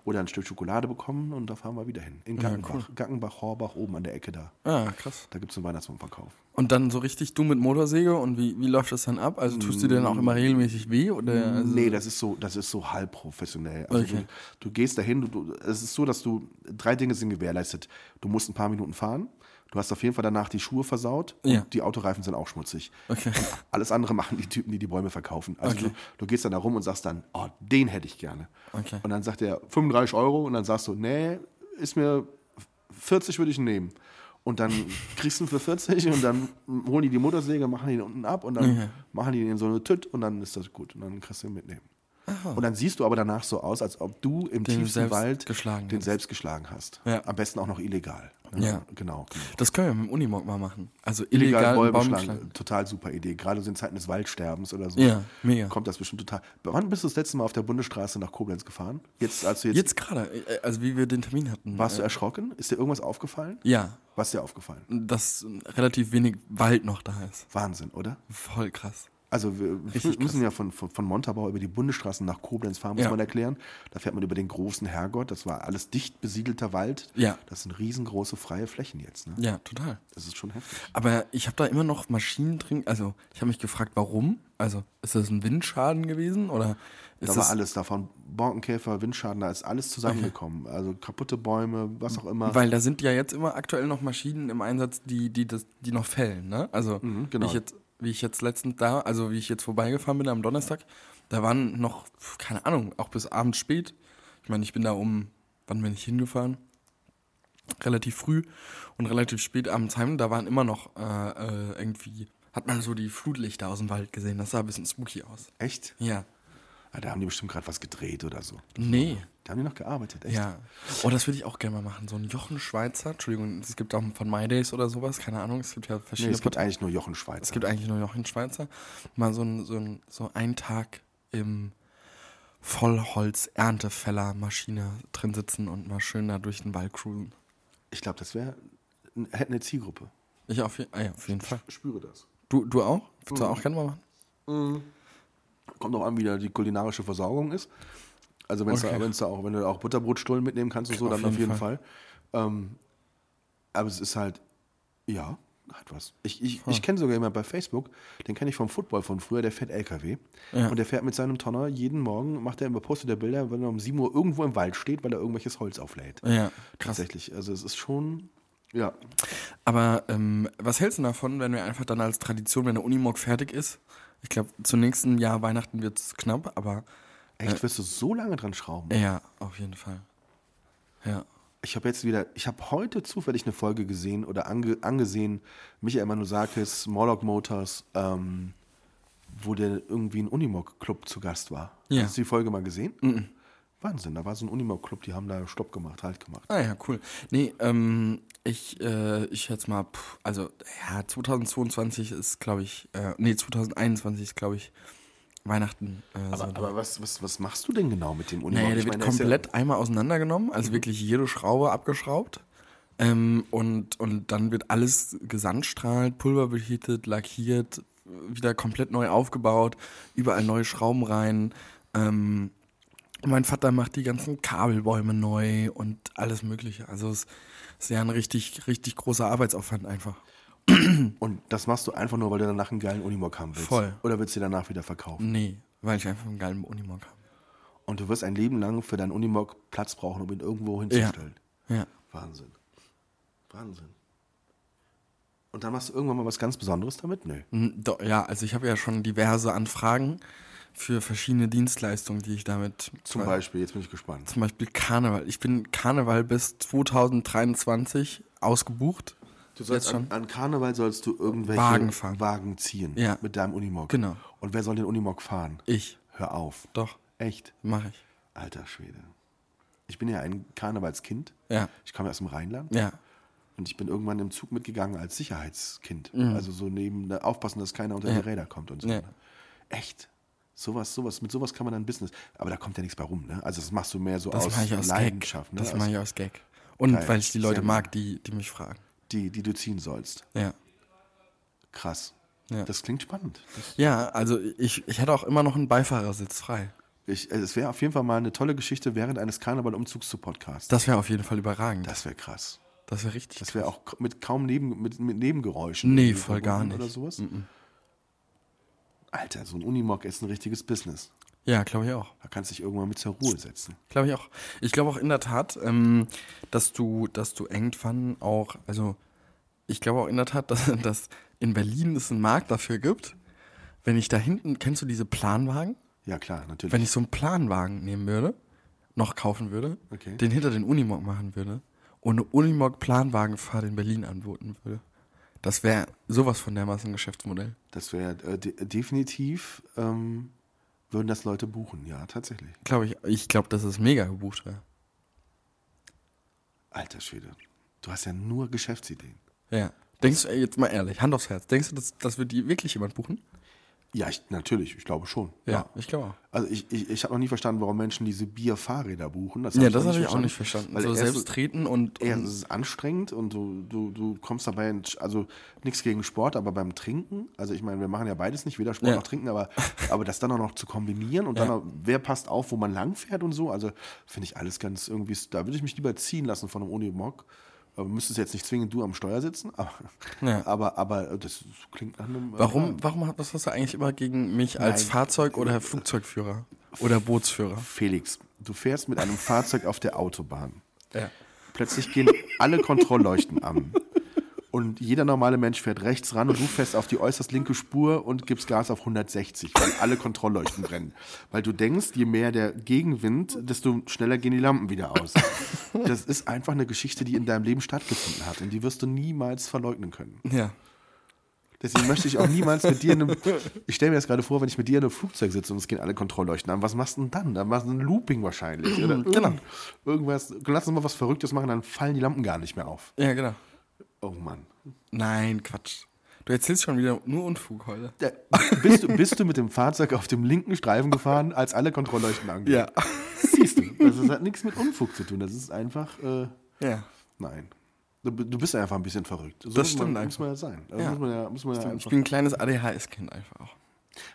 oder ein Stück Schokolade bekommen und da fahren wir wieder hin. In Gackenbach, Gackenbach, Horbach, oben an der Ecke da. Ah, krass. Da gibt es einen Weihnachtsbaumverkauf. Und dann so richtig du mit Motorsäge und wie, wie läuft das dann ab? Also tust du dir dann auch immer regelmäßig weh? Oder also, Nee, das ist so, das ist so halb professionell. Also Okay. du, du gehst dahin, du, du, es ist so, dass du, drei Dinge sind gewährleistet. Du musst ein paar Minuten fahren, du hast auf jeden Fall danach die Schuhe versaut und Ja. die Autoreifen sind auch schmutzig. Okay. Alles andere machen die Typen, die die Bäume verkaufen. Also Okay. du, du gehst dann da rum und sagst dann, oh, den hätte ich gerne. Okay. Und dann sagt er 35 Euro und dann sagst du, nee, ist mir 40 würde ich nehmen. Und dann kriegst du ihn für 40 und dann holen die die Motorsäge, machen ihn unten ab und dann Okay. machen die ihn in so eine Tüt und dann ist das gut. Und dann kannst du ihn mitnehmen. Und dann siehst du aber danach so aus, als ob du im Den tiefsten Wald geschlagen den selbst geschlagen hast. Ja. Am besten auch noch illegal. Ja. Genau. genau. Das können wir mit dem Unimog mal machen. Also Illegal illegal, Bäume Baum schlagen, schlagen. total super Idee. Gerade so in Zeiten des Waldsterbens oder so. Ja, mega. Kommt das bestimmt total. Wann bist du das letzte Mal auf der Bundesstraße nach Koblenz gefahren? Jetzt, als jetzt, Jetzt gerade, äh, also wie wir den Termin hatten. warst du äh, erschrocken? Ist dir irgendwas aufgefallen? Ja, Was ist dir aufgefallen? dass relativ wenig Wald noch da ist. Wahnsinn, oder? Voll krass. Also wir Richtig müssen ja von, von, von Montabaur über die Bundesstraßen nach Koblenz fahren, muss Ja. man erklären. Da fährt man über den großen Herrgott. Das war alles dicht besiedelter Wald. Ja. Das sind riesengroße freie Flächen jetzt. Ne? Ja, total. Das ist schon heftig. Aber ich habe da immer noch Maschinen drin. Also ich habe mich gefragt, warum? Also ist das ein Windschaden gewesen oder ist Da das war alles davon. Borkenkäfer, Windschaden, da ist alles zusammengekommen. Also kaputte Bäume, was auch immer. Weil da sind ja jetzt immer aktuell noch Maschinen im Einsatz, die, die, das, die noch fällen, ne? Also genau. wie, ich jetzt, wie ich jetzt letztens da, also wie ich jetzt vorbeigefahren bin am Donnerstag, da waren noch, keine Ahnung, auch bis abends spät. Ich meine, ich bin da um, wann bin ich hingefahren? Relativ früh und relativ spät abends heim, da waren immer noch äh, äh, irgendwie, hat man so die Flutlichter aus dem Wald gesehen. Das sah ein bisschen spooky aus. Echt? Ja. Ja, da haben die bestimmt gerade was gedreht oder so. Nee. Da haben die noch gearbeitet, echt? Ja. Oh, das würde ich auch gerne mal machen. So ein Jochen Schweizer. Entschuldigung, es gibt auch von My Days oder sowas, keine Ahnung. Es gibt ja Nee, verschiedene. es gibt eigentlich nur Jochen Schweizer. es gibt eigentlich nur Jochen Schweizer. Mal so ein, so ein, so ein Tag im Vollholz-Erntefeller-Maschine drin sitzen und mal schön da durch den Wald cruisen. ich glaube, das wäre, hätte eine Zielgruppe. Ich auf, je- ah ja, auf jeden Fall. Ich spüre das. Du, du auch? Willst du auch gerne mal machen? Kommt auch an, wie da die kulinarische Versorgung ist. Also wenn's Okay. da, wenn's da auch, wenn du auch Butterbrotstullen mitnehmen kannst und so, Auf dann auf jeden jeden Fall. Ähm, aber es ist halt, ja, hat was. Ich, ich, ich kenne sogar jemanden bei Facebook, den kenne ich vom Football von früher, der fährt LKW. Ja. Und der fährt mit seinem Tonner jeden Morgen, macht er immer, postet er Bilder, wenn er um 7 Uhr irgendwo im Wald steht, weil er irgendwelches Holz auflädt. Ja, krass. Tatsächlich. Also es ist schon, ja. Aber ähm, was hältst du davon, wenn wir einfach dann als Tradition, wenn der Unimog fertig ist? Ich glaube, zum nächsten Jahr Weihnachten wird es knapp, aber Echt, wirst du so lange dran schrauben? ja, auf jeden Fall. Ja. Ich habe jetzt wieder, ich habe heute zufällig eine Folge gesehen oder ange, angesehen, Michael Manusakis, Morlock Motors, ähm, wo der irgendwie ein Unimog-Club zu Gast war. Ja. Hast du die Folge mal gesehen? Wahnsinn, da war so ein Unimog-Club, die haben da Stopp gemacht, Halt gemacht. Ah ja, cool. Nee, ähm, ich, äh, ich schätze mal, pff, also, ja, 2022 ist, glaube ich, äh, nee, 2021 ist, glaube ich, Weihnachten. Äh, Aber, so aber was, was, was machst du denn genau mit dem Unimog? Naja, der Ich wird meine, ist ja- komplett einmal auseinandergenommen, also wirklich jede Schraube abgeschraubt. Ähm, und, und dann wird alles gesandstrahlt, pulverbehittet, lackiert, wieder komplett neu aufgebaut, überall neue Schrauben rein. Ähm, mein Vater macht die ganzen Kabelbäume neu und alles Mögliche. Also es ist ja ein richtig, richtig großer Arbeitsaufwand einfach. Und das machst du einfach nur, weil du danach einen geilen Unimog haben willst. Voll. Oder willst du den danach wieder verkaufen? Nee, weil ich einfach einen geilen Unimog habe. Und du wirst ein Leben lang für deinen Unimog Platz brauchen, um ihn irgendwo hinzustellen. Ja. Wahnsinn. Wahnsinn. Und dann machst du irgendwann mal was ganz Besonderes damit? Nö. Ja, also ich habe ja schon diverse Anfragen für verschiedene Dienstleistungen, die ich damit Zum Beispiel, jetzt bin ich gespannt. zum Beispiel Karneval. Ich bin Karneval bis 2023 ausgebucht. Du sollst Jetzt an, schon? an Karneval sollst du irgendwelche Wagen fahren. Wagen ziehen Ja. mit deinem Unimog. Genau. Und wer soll den Unimog fahren? Ich. Hör auf. Doch, Echt? mache ich. Alter Schwede. Ich bin ja ein Karnevalskind. Ja. Ich komme aus dem Rheinland. Ja. Und ich bin irgendwann im Zug mitgegangen als Sicherheitskind. Also so neben, da aufpassen, dass keiner unter Mhm. Ja. die Räder kommt und so. Ja. Echt? Sowas, sowas, mit sowas kann man dann Business. Aber da kommt ja nichts bei rum, ne? Also das machst du mehr so Das aus aus Gag. Leidenschaft, ne? Das mache ich aus Gag. Und Geil. weil ich die Leute mag, die, die mich fragen. die, die du ziehen sollst. Ja. Krass. Ja. Das klingt spannend. Das, Ja, also ich, ich hätte auch immer noch einen Beifahrersitz frei. ich, also es wäre auf jeden Fall mal eine tolle Geschichte während eines Karnevalumzugs zu Podcast. Das wäre auf jeden Fall überragend. Das wäre krass. Das wäre richtig. Das wäre auch mit kaum Neben, mit, mit Nebengeräuschen. Nee, voll gar nicht. Oder sowas. Alter, so ein Unimog ist ein richtiges Business. Ja, glaube ich auch. Da kannst du dich irgendwann mit zur Ruhe setzen. Glaube ich auch. Ich glaube auch in der Tat, ähm, dass du, dass du irgendwann auch, also ich glaube auch in der Tat, dass, dass in Berlin es einen Markt dafür gibt. Wenn ich da hinten, kennst du diese Planwagen? Ja, klar, natürlich. Wenn ich so einen Planwagen nehmen würde, noch kaufen würde, Okay. den hinter den Unimog machen würde und eine Unimog-Planwagenfahrt in Berlin anboten würde. Das wäre sowas von dermaßen ein Geschäftsmodell. das wäre äh, de definitiv, ähm, würden das Leute buchen. Ja, tatsächlich. Glaube ich, ich glaube, dass es mega gebucht wäre. Alter Schwede. Du hast ja nur Geschäftsideen. Ja. Denkst du, jetzt mal ehrlich, Hand aufs Herz, denkst du, dass, das wird die wirklich jemand buchen? Ja, ich, natürlich, ich glaube schon. Ja, ich glaube. Also ich, ich, ich habe noch nie verstanden, warum Menschen diese Bierfahrräder buchen. Das Ja, das habe ich auch nicht verstanden. Weil so selbst treten und, Ja, und es ist anstrengend und du, du, du kommst dabei, in, also nichts gegen Sport, aber beim Trinken, also ich meine, wir machen ja beides nicht, weder Sport Ja. noch Trinken, aber, aber das dann auch noch zu kombinieren und dann Ja. auch, wer passt auf, wo man langfährt und so, also finde ich alles ganz irgendwie, da würde ich mich lieber ziehen lassen von einem Unimog. Aber müsstest jetzt nicht zwingend du am Steuer sitzen, aber, Ja. aber, aber das klingt nach einem. äh, warum, warum hat- was hast du eigentlich immer gegen mich als Nein. Fahrzeug- oder Flugzeugführer oder Bootsführer? Felix, du fährst mit einem Fahrzeug auf der Autobahn. Ja. Plötzlich gehen alle Kontrollleuchten an. Und jeder normale Mensch fährt rechts ran und du fährst auf die äußerst linke Spur und gibst Gas auf 160, weil alle Kontrollleuchten brennen. Weil du denkst, je mehr der Gegenwind, desto schneller gehen die Lampen wieder aus. Das ist einfach eine Geschichte, die in deinem Leben stattgefunden hat und die wirst du niemals verleugnen können. Ja. Deswegen möchte ich auch niemals mit dir in einem. Ich stelle mir das gerade vor, wenn ich mit dir in einem Flugzeug sitze und es gehen alle Kontrollleuchten an. Was machst du denn dann? Dann machst du ein Looping wahrscheinlich. Oder Genau. irgend- Irgendwas. Lass uns mal was Verrücktes machen, dann fallen die Lampen gar nicht mehr auf. Ja, genau. Oh Mann. Nein, Quatsch. Du erzählst schon wieder nur Unfug heute. Ja, bist, du, bist du mit dem Fahrzeug auf dem linken Streifen gefahren, als alle Kontrollleuchten angehen? Ja. Siehst du, das ist- hat nichts mit Unfug zu tun. Das ist einfach. Äh, Ja. nein. Du, du bist einfach ein bisschen verrückt. So Das muss stimmt Man, muss man ja sein. Das Ja. Muss man ja, muss man ja Ich bin ein kleines ADHS-Kind einfach auch.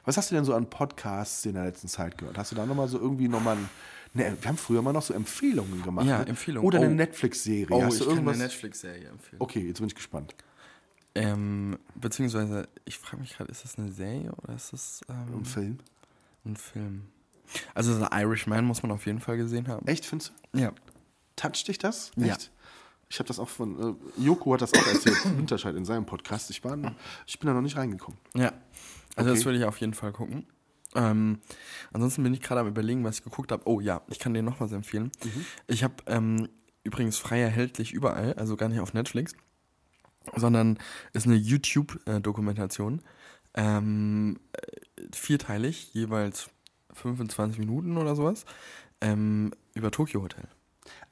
Was hast du denn so an Podcasts in der letzten Zeit gehört? Hast du da nochmal so irgendwie nochmal ein, ne, wir haben früher mal noch so Empfehlungen gemacht. Ja, ne? Empfehlungen. Oder Oh. eine Netflix-Serie. hast du irgendwas? Netflix-Serie empfehlen. okay, jetzt bin ich gespannt. Ähm, beziehungsweise, ich frage mich gerade, ist das eine Serie oder ist das ähm, Ein Film. ein Film? Also The Irishman muss man auf jeden Fall gesehen haben. Echt, findest du? Ja. Toucht dich das? Ja. Echt? Ich habe das auch von, äh, Joko hat das auch erzählt, Winterscheid in seinem Podcast. Ich, war, ich bin da noch nicht reingekommen. Ja. Also Okay. das würde ich auf jeden Fall gucken. Ähm, ansonsten bin ich gerade am überlegen, was ich geguckt habe. Oh ja, ich kann dir noch was empfehlen. Ich habe ähm, übrigens frei erhältlich überall, also gar nicht auf Netflix, sondern ist eine YouTube-Dokumentation. Ähm, äh, vierteilig, jeweils 25 Minuten oder sowas, ähm, über Tokyo Hotel.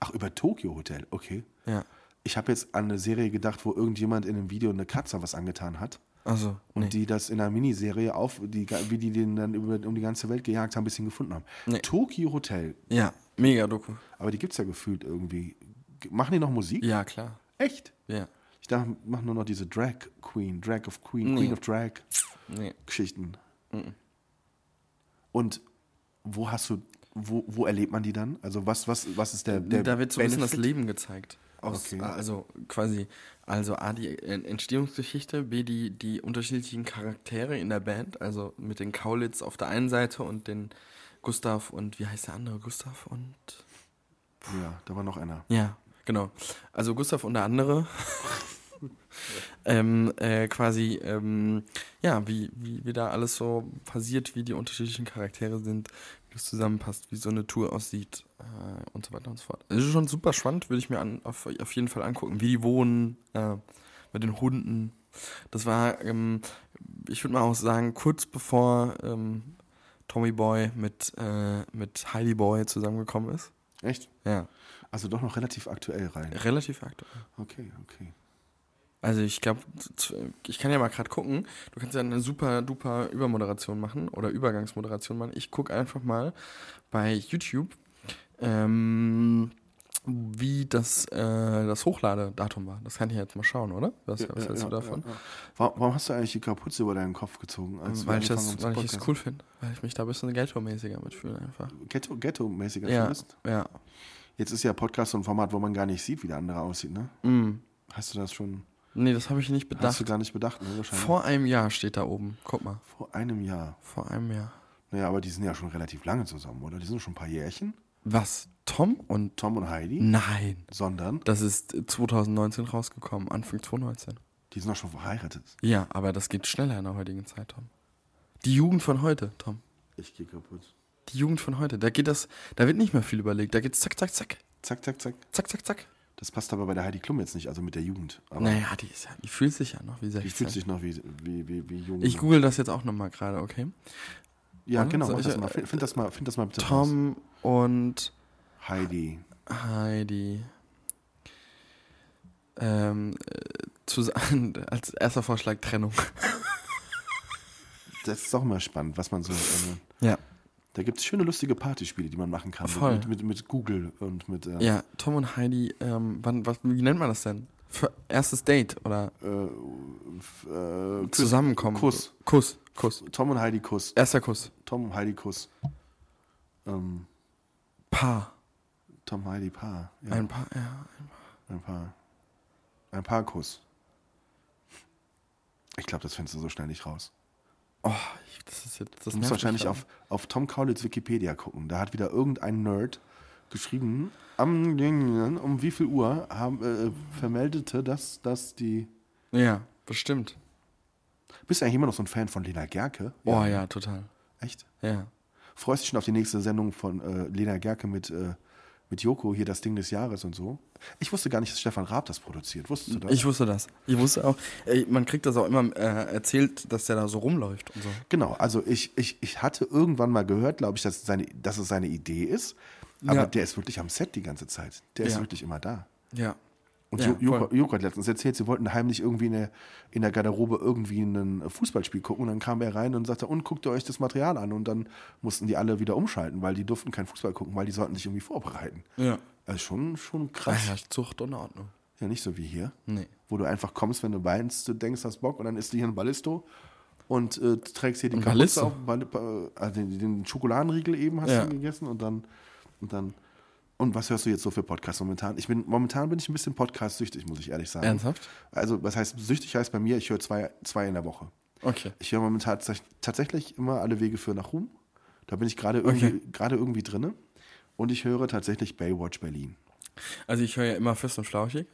Ach, über Tokyo Hotel, okay. Ja. Ich habe jetzt an eine Serie gedacht, wo irgendjemand in einem Video eine Katze was angetan hat. Also, Und nee. die das in einer Miniserie auf, die, wie die den dann über, um die ganze Welt gejagt haben, ein bisschen gefunden haben. Nee. Tokyo Hotel, Ja, mega Doku. aber die gibt es ja gefühlt irgendwie. Machen die noch Musik? Ja, klar. Echt? Ja. Ich dachte, machen nur noch diese Drag Queen, Drag of Queen, Nee. Queen of Drag Nee. Geschichten. Und wo hast du, wo, wo erlebt man die dann? Also was, was, was ist der, der da wird so ein bisschen das? Leben gezeigt. Aus, Okay. Also quasi, also A, die Entstehungsgeschichte, B, die, die unterschiedlichen Charaktere in der Band, also mit den Kaulitz auf der einen Seite und den Gustav und wie heißt der andere? Gustav und. Ja, da war noch einer. Ja, genau. Also Gustav und der andere. ähm, äh, quasi, ähm, ja, wie, wie, wie da alles so passiert, wie die unterschiedlichen Charaktere sind, es zusammenpasst, wie so eine Tour aussieht äh, und so weiter und so fort. Das ist schon super spannend, würde ich mir an, auf, auf jeden Fall angucken, wie die wohnen, äh, mit den Hunden. Das war, ähm, ich würde mal auch sagen, kurz bevor ähm, Tommy Boy mit, äh, mit Heidi Boy zusammengekommen ist. Echt? Ja, Also doch noch relativ aktuell rein. relativ aktuell. Okay, okay. Also ich glaube, ich kann ja mal gerade gucken. Du kannst ja eine super duper Übermoderation machen oder Übergangsmoderation machen. Ich gucke einfach mal bei YouTube, ähm, wie das, äh, das Hochladedatum war. Das kann ich jetzt mal schauen, oder? Was, was hältst du davon? ja. Warum, hast du eigentlich die Kapuze über deinen Kopf gezogen? Weil ich das, weil ich das cool finde. Weil ich mich da ein bisschen ghetto-mäßiger mitfühle einfach. Ghetto, Ghetto-mäßiger Ja, findest? ja. Jetzt ist ja Podcast so ein Format, wo man gar nicht sieht, wie der andere aussieht, ne? Mm. Hast du das schon, Nee, das habe ich nicht hast bedacht. du gar nicht bedacht, ne? Wahrscheinlich. Vor einem Jahr steht da oben. Guck mal. Vor einem Jahr. Vor einem Jahr. Naja, aber die sind ja schon relativ lange zusammen, oder? Die sind schon ein paar Jährchen. Was? Tom und... Tom und Heidi. Nein. Sondern, Das ist 2019 rausgekommen, Anfang 2019. die sind doch schon verheiratet. Ja, aber das geht schneller in der heutigen Zeit, Tom. Die Jugend von heute, Tom. Ich gehe kaputt. Die Jugend von heute. Da geht das, da wird nicht mehr viel überlegt. Da geht's zack, zack, zack. Zack, zack, zack. Zack, zack, zack. Das passt aber bei der Heidi Klum jetzt nicht, also mit der Jugend. Aber Naja, die, ist ja, die fühlt sich ja noch wie 16. die fühlt sich noch wie, wie, wie, wie jung. ich google das jetzt auch nochmal gerade, okay? ja, Oder? genau, mach ich, das mal. Find, find das mal. Find das mal bitte raus. Tom und Heidi. Heidi. Ähm, äh, zusammen, als erster Vorschlag Trennung. das ist auch immer spannend, was man so. Äh, Ja. Da gibt es schöne, lustige Partyspiele, die man machen kann. Voll. Mit, mit, mit Google und mit. Äh, Ja, Tom und Heidi, ähm, wann, was, wie nennt man das denn? Für erstes Date oder Äh, äh, Kuss- Zusammenkommen? Kuss. Kuss, Kuss. Tom und Heidi Kuss. Erster Kuss. Tom und Heidi Kuss. Ähm, Paar. Tom Heidi Paar. Ja, Ein Paar, ja. ein Paar. Ein Paarkuss. Ich glaube, das findest du so schnell nicht raus. Oh, ich, das ist jetzt, das Du musst wahrscheinlich auf, auf Tom Kaulitz Wikipedia gucken. Da hat wieder irgendein Nerd geschrieben, am, um wie viel Uhr haben, äh, vermeldete, dass, dass die. Ja, bestimmt. Bist du eigentlich immer noch so ein Fan von Lena Gerke? Oh ja, total. Echt? Ja. Freust dich schon auf die nächste Sendung von äh, Lena Gerke mit, äh, mit Joko, hier das Ding des Jahres und so? Ich wusste gar nicht, dass Stefan Raab das produziert. Wusstest du das? Ich wusste das. Ich wusste auch, ey, man kriegt das auch immer äh, erzählt, dass der da so rumläuft und so. Genau, also ich, ich, ich hatte irgendwann mal gehört, glaube ich, dass, es seine, dass es seine Idee ist. Aber Ja. der ist wirklich am Set die ganze Zeit. Der ist Ja. wirklich immer da. Ja. Und Ja, Jo- Joko. Joko hat letztens erzählt, sie wollten heimlich irgendwie in der, in der Garderobe irgendwie ein Fußballspiel gucken. Und dann kam er rein und sagte, und guckt ihr euch das Material an. Und dann mussten die alle wieder umschalten, weil die durften kein Fußball gucken, weil die sollten sich irgendwie vorbereiten. Ja. Also schon, schon Ah, krass. ja, Zucht und Ordnung. Ja, nicht so wie hier, Nee. wo du einfach kommst, wenn du weinst, du denkst, hast Bock und dann isst du hier ein Ballisto und äh, trägst hier die Ein Kapuze auf, äh, also den, den Schokoladenriegel eben hast Ja. du gegessen und dann, und dann. Und was hörst du jetzt so für Podcasts momentan? Ich bin, momentan bin ich ein bisschen podcast-süchtig, muss ich ehrlich sagen. Ernsthaft? Also, was heißt süchtig heißt bei mir, ich höre zwei, zwei in der Woche. Okay. Ich höre momentan tats- tatsächlich immer alle Wege führen nach Ruhm. Da bin ich gerade irgendwie, Okay. irgendwie drinne. Und ich höre tatsächlich Baywatch Berlin. Also ich höre ja immer fest und flauschig.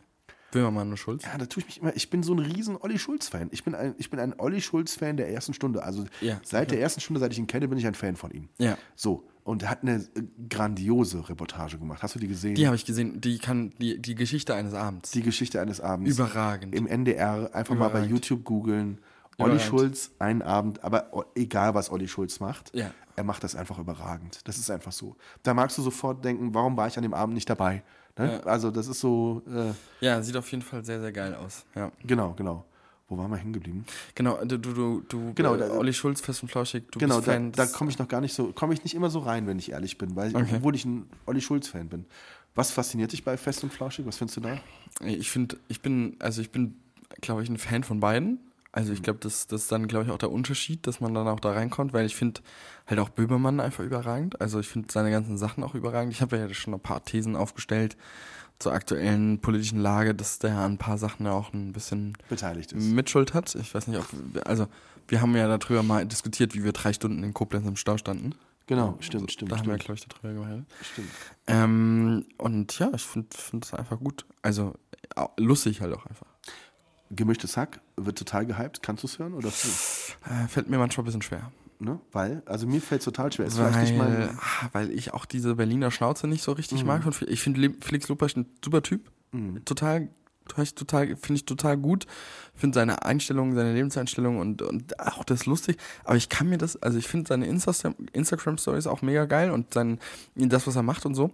Böhmermann und Schulz. Ja, da tue ich mich immer. Ich bin so ein riesen Olli Schulz-Fan. Ich bin ein, ich bin ein Olli Schulz-Fan der ersten Stunde. Also Ja, seit der ersten Stunde, seit ich ihn kenne, bin ich ein Fan von ihm. Ja. So. Und er hat eine äh, grandiose Reportage gemacht. Hast du die gesehen? Die habe ich gesehen. Die kann die, die Geschichte eines Abends. Die Geschichte eines Abends. Überragend. Im NDR. Einfach mal bei. YouTube googeln. Olli. Schulz, einen Abend. Aber egal, was Olli Schulz macht. Ja. Er macht das einfach überragend. Das ist einfach so. Da magst du sofort denken, warum war ich an dem Abend nicht dabei? Ne? Ja. Also, das ist so. Äh, ja, sieht auf jeden Fall sehr, sehr geil aus. Ja. genau, genau. Wo waren wir hängen geblieben? Genau, du, du, du, Genau, äh, da- Olli Schulz, fest und flauschig, du Genau, bist da, Fan. da des- komme ich noch gar nicht so, komme ich nicht immer so rein, wenn ich ehrlich bin, weil Okay. obwohl ich ein Olli Schulz-Fan bin. Was fasziniert dich bei Fest und Flauschig? Was findest du da? Ich finde, ich bin, also ich bin, glaube ich, ein Fan von beiden. Also Mhm. ich glaube, das, das ist dann, glaube ich, auch der Unterschied, dass man dann auch da reinkommt, weil ich finde halt auch Böhmermann einfach überragend. Also ich finde seine ganzen Sachen auch überragend. Ich habe ja schon ein paar Thesen aufgestellt zur aktuellen politischen Lage, dass der an ein paar Sachen ja auch ein bisschen Beteiligt ist. Mitschuld hat. Ich weiß nicht, ob, also wir haben ja darüber mal diskutiert, wie wir drei Stunden in Koblenz im Stau standen. Genau, stimmt, stimmt, Da haben wir, stimmt. glaube ich, darüber geredet. stimmt. Ähm, und ja, ich finde find das einfach gut. Also lustig halt auch einfach. Gemischtes Hack wird total gehypt. Kannst du es hören? Oder Äh, fällt mir manchmal ein bisschen schwer. Ne? Weil, also mir fällt es total schwer. Ist Weil, nicht mein, ah, weil ich auch diese Berliner Schnauze nicht so Mhm. richtig mag. Und ich finde Felix Lobrecht ein super Typ. Total, total finde ich total gut. Finde seine Einstellung, seine Lebenseinstellung und, und auch das lustig. Aber ich kann mir das, also ich finde seine Insta Instagram-Stories auch mega geil und sein, das, was er macht und so.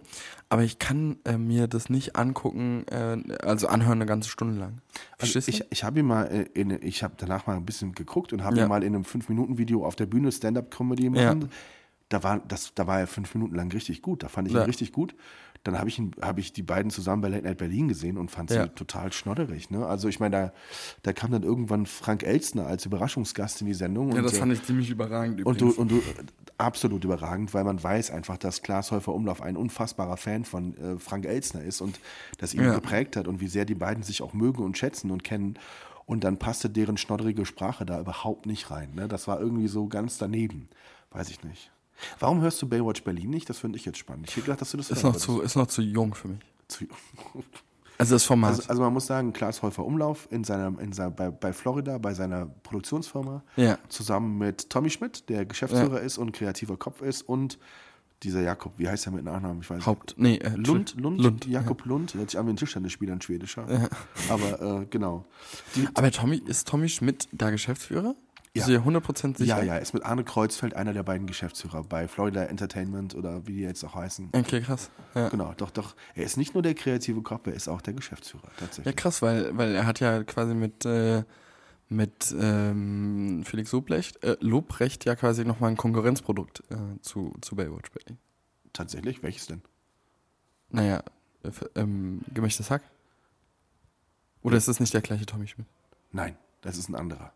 Aber ich kann äh, mir das nicht angucken, äh, also anhören eine ganze Stunde lang. Also Verstehst du? ich ich habe ihn mal, äh, in, ich habe danach mal ein bisschen geguckt und habe Ja. ihn mal in einem 5-Minuten-Video auf der Bühne Stand-Up-Comedy Ja. machen. Da, war, das, da war er fünf Minuten lang richtig gut. Da fand ich Ja. ihn richtig gut. Dann habe ich, habe ich die beiden zusammen bei Late Night Berlin gesehen und fand sie Ja. total schnodderig. Ne? Also ich meine, da, da kam dann irgendwann Frank Elstner als Überraschungsgast in die Sendung. ja, und, das fand ich ziemlich überragend und du, übrigens. und du, absolut überragend, weil man weiß einfach, dass Klaas Häufer Umlauf ein unfassbarer Fan von äh, Frank Elstner ist und das ihn Ja. geprägt hat und wie sehr die beiden sich auch mögen und schätzen und kennen. Und dann passte deren schnodderige Sprache da überhaupt nicht rein. Ne? Das war irgendwie so ganz daneben. Weiß ich nicht. Warum hörst du Baywatch Berlin nicht? Das finde ich jetzt spannend. Ich hätte gedacht, dass du das ist, noch zu, ist noch zu jung für mich. Zu- Also das Format. Also, also man muss sagen, Klaas Häufer Umlauf in seiner, in seiner, bei, bei Florida, bei seiner Produktionsfirma, Ja. zusammen mit Tommy Schmidt, der Geschäftsführer ist und kreativer Kopf ist, und dieser Jakob, wie heißt er mit Nachnamen? Ich weiß nicht. Haupt, nee, äh, Lund, Lund, Lund. Jakob Lund, hört sich an wie ein Tischtennisspieler, ein schwedischer. Aber äh, genau. Die, Aber Tommy, ist Tommy Schmidt da Geschäftsführer? Ja. Du ja 100% sicher? ja, ja, ist mit Arne Kreuzfeld einer der beiden Geschäftsführer bei Florida Entertainment oder wie die jetzt auch heißen. Okay, krass. Ja. Genau, doch, doch. Er ist nicht nur der kreative Kopf, er ist auch der Geschäftsführer, ja, tatsächlich. krass, weil, weil er hat ja quasi mit, äh, mit ähm, Felix Lobrecht, äh, Lobrecht ja quasi nochmal ein Konkurrenzprodukt äh, zu, zu Baywatch Berlin. Tatsächlich? Welches denn? Naja, äh, ähm, gemischtes Hack? Oder ist das nicht der gleiche Tommy Schmidt? Nein, das ist ein anderer.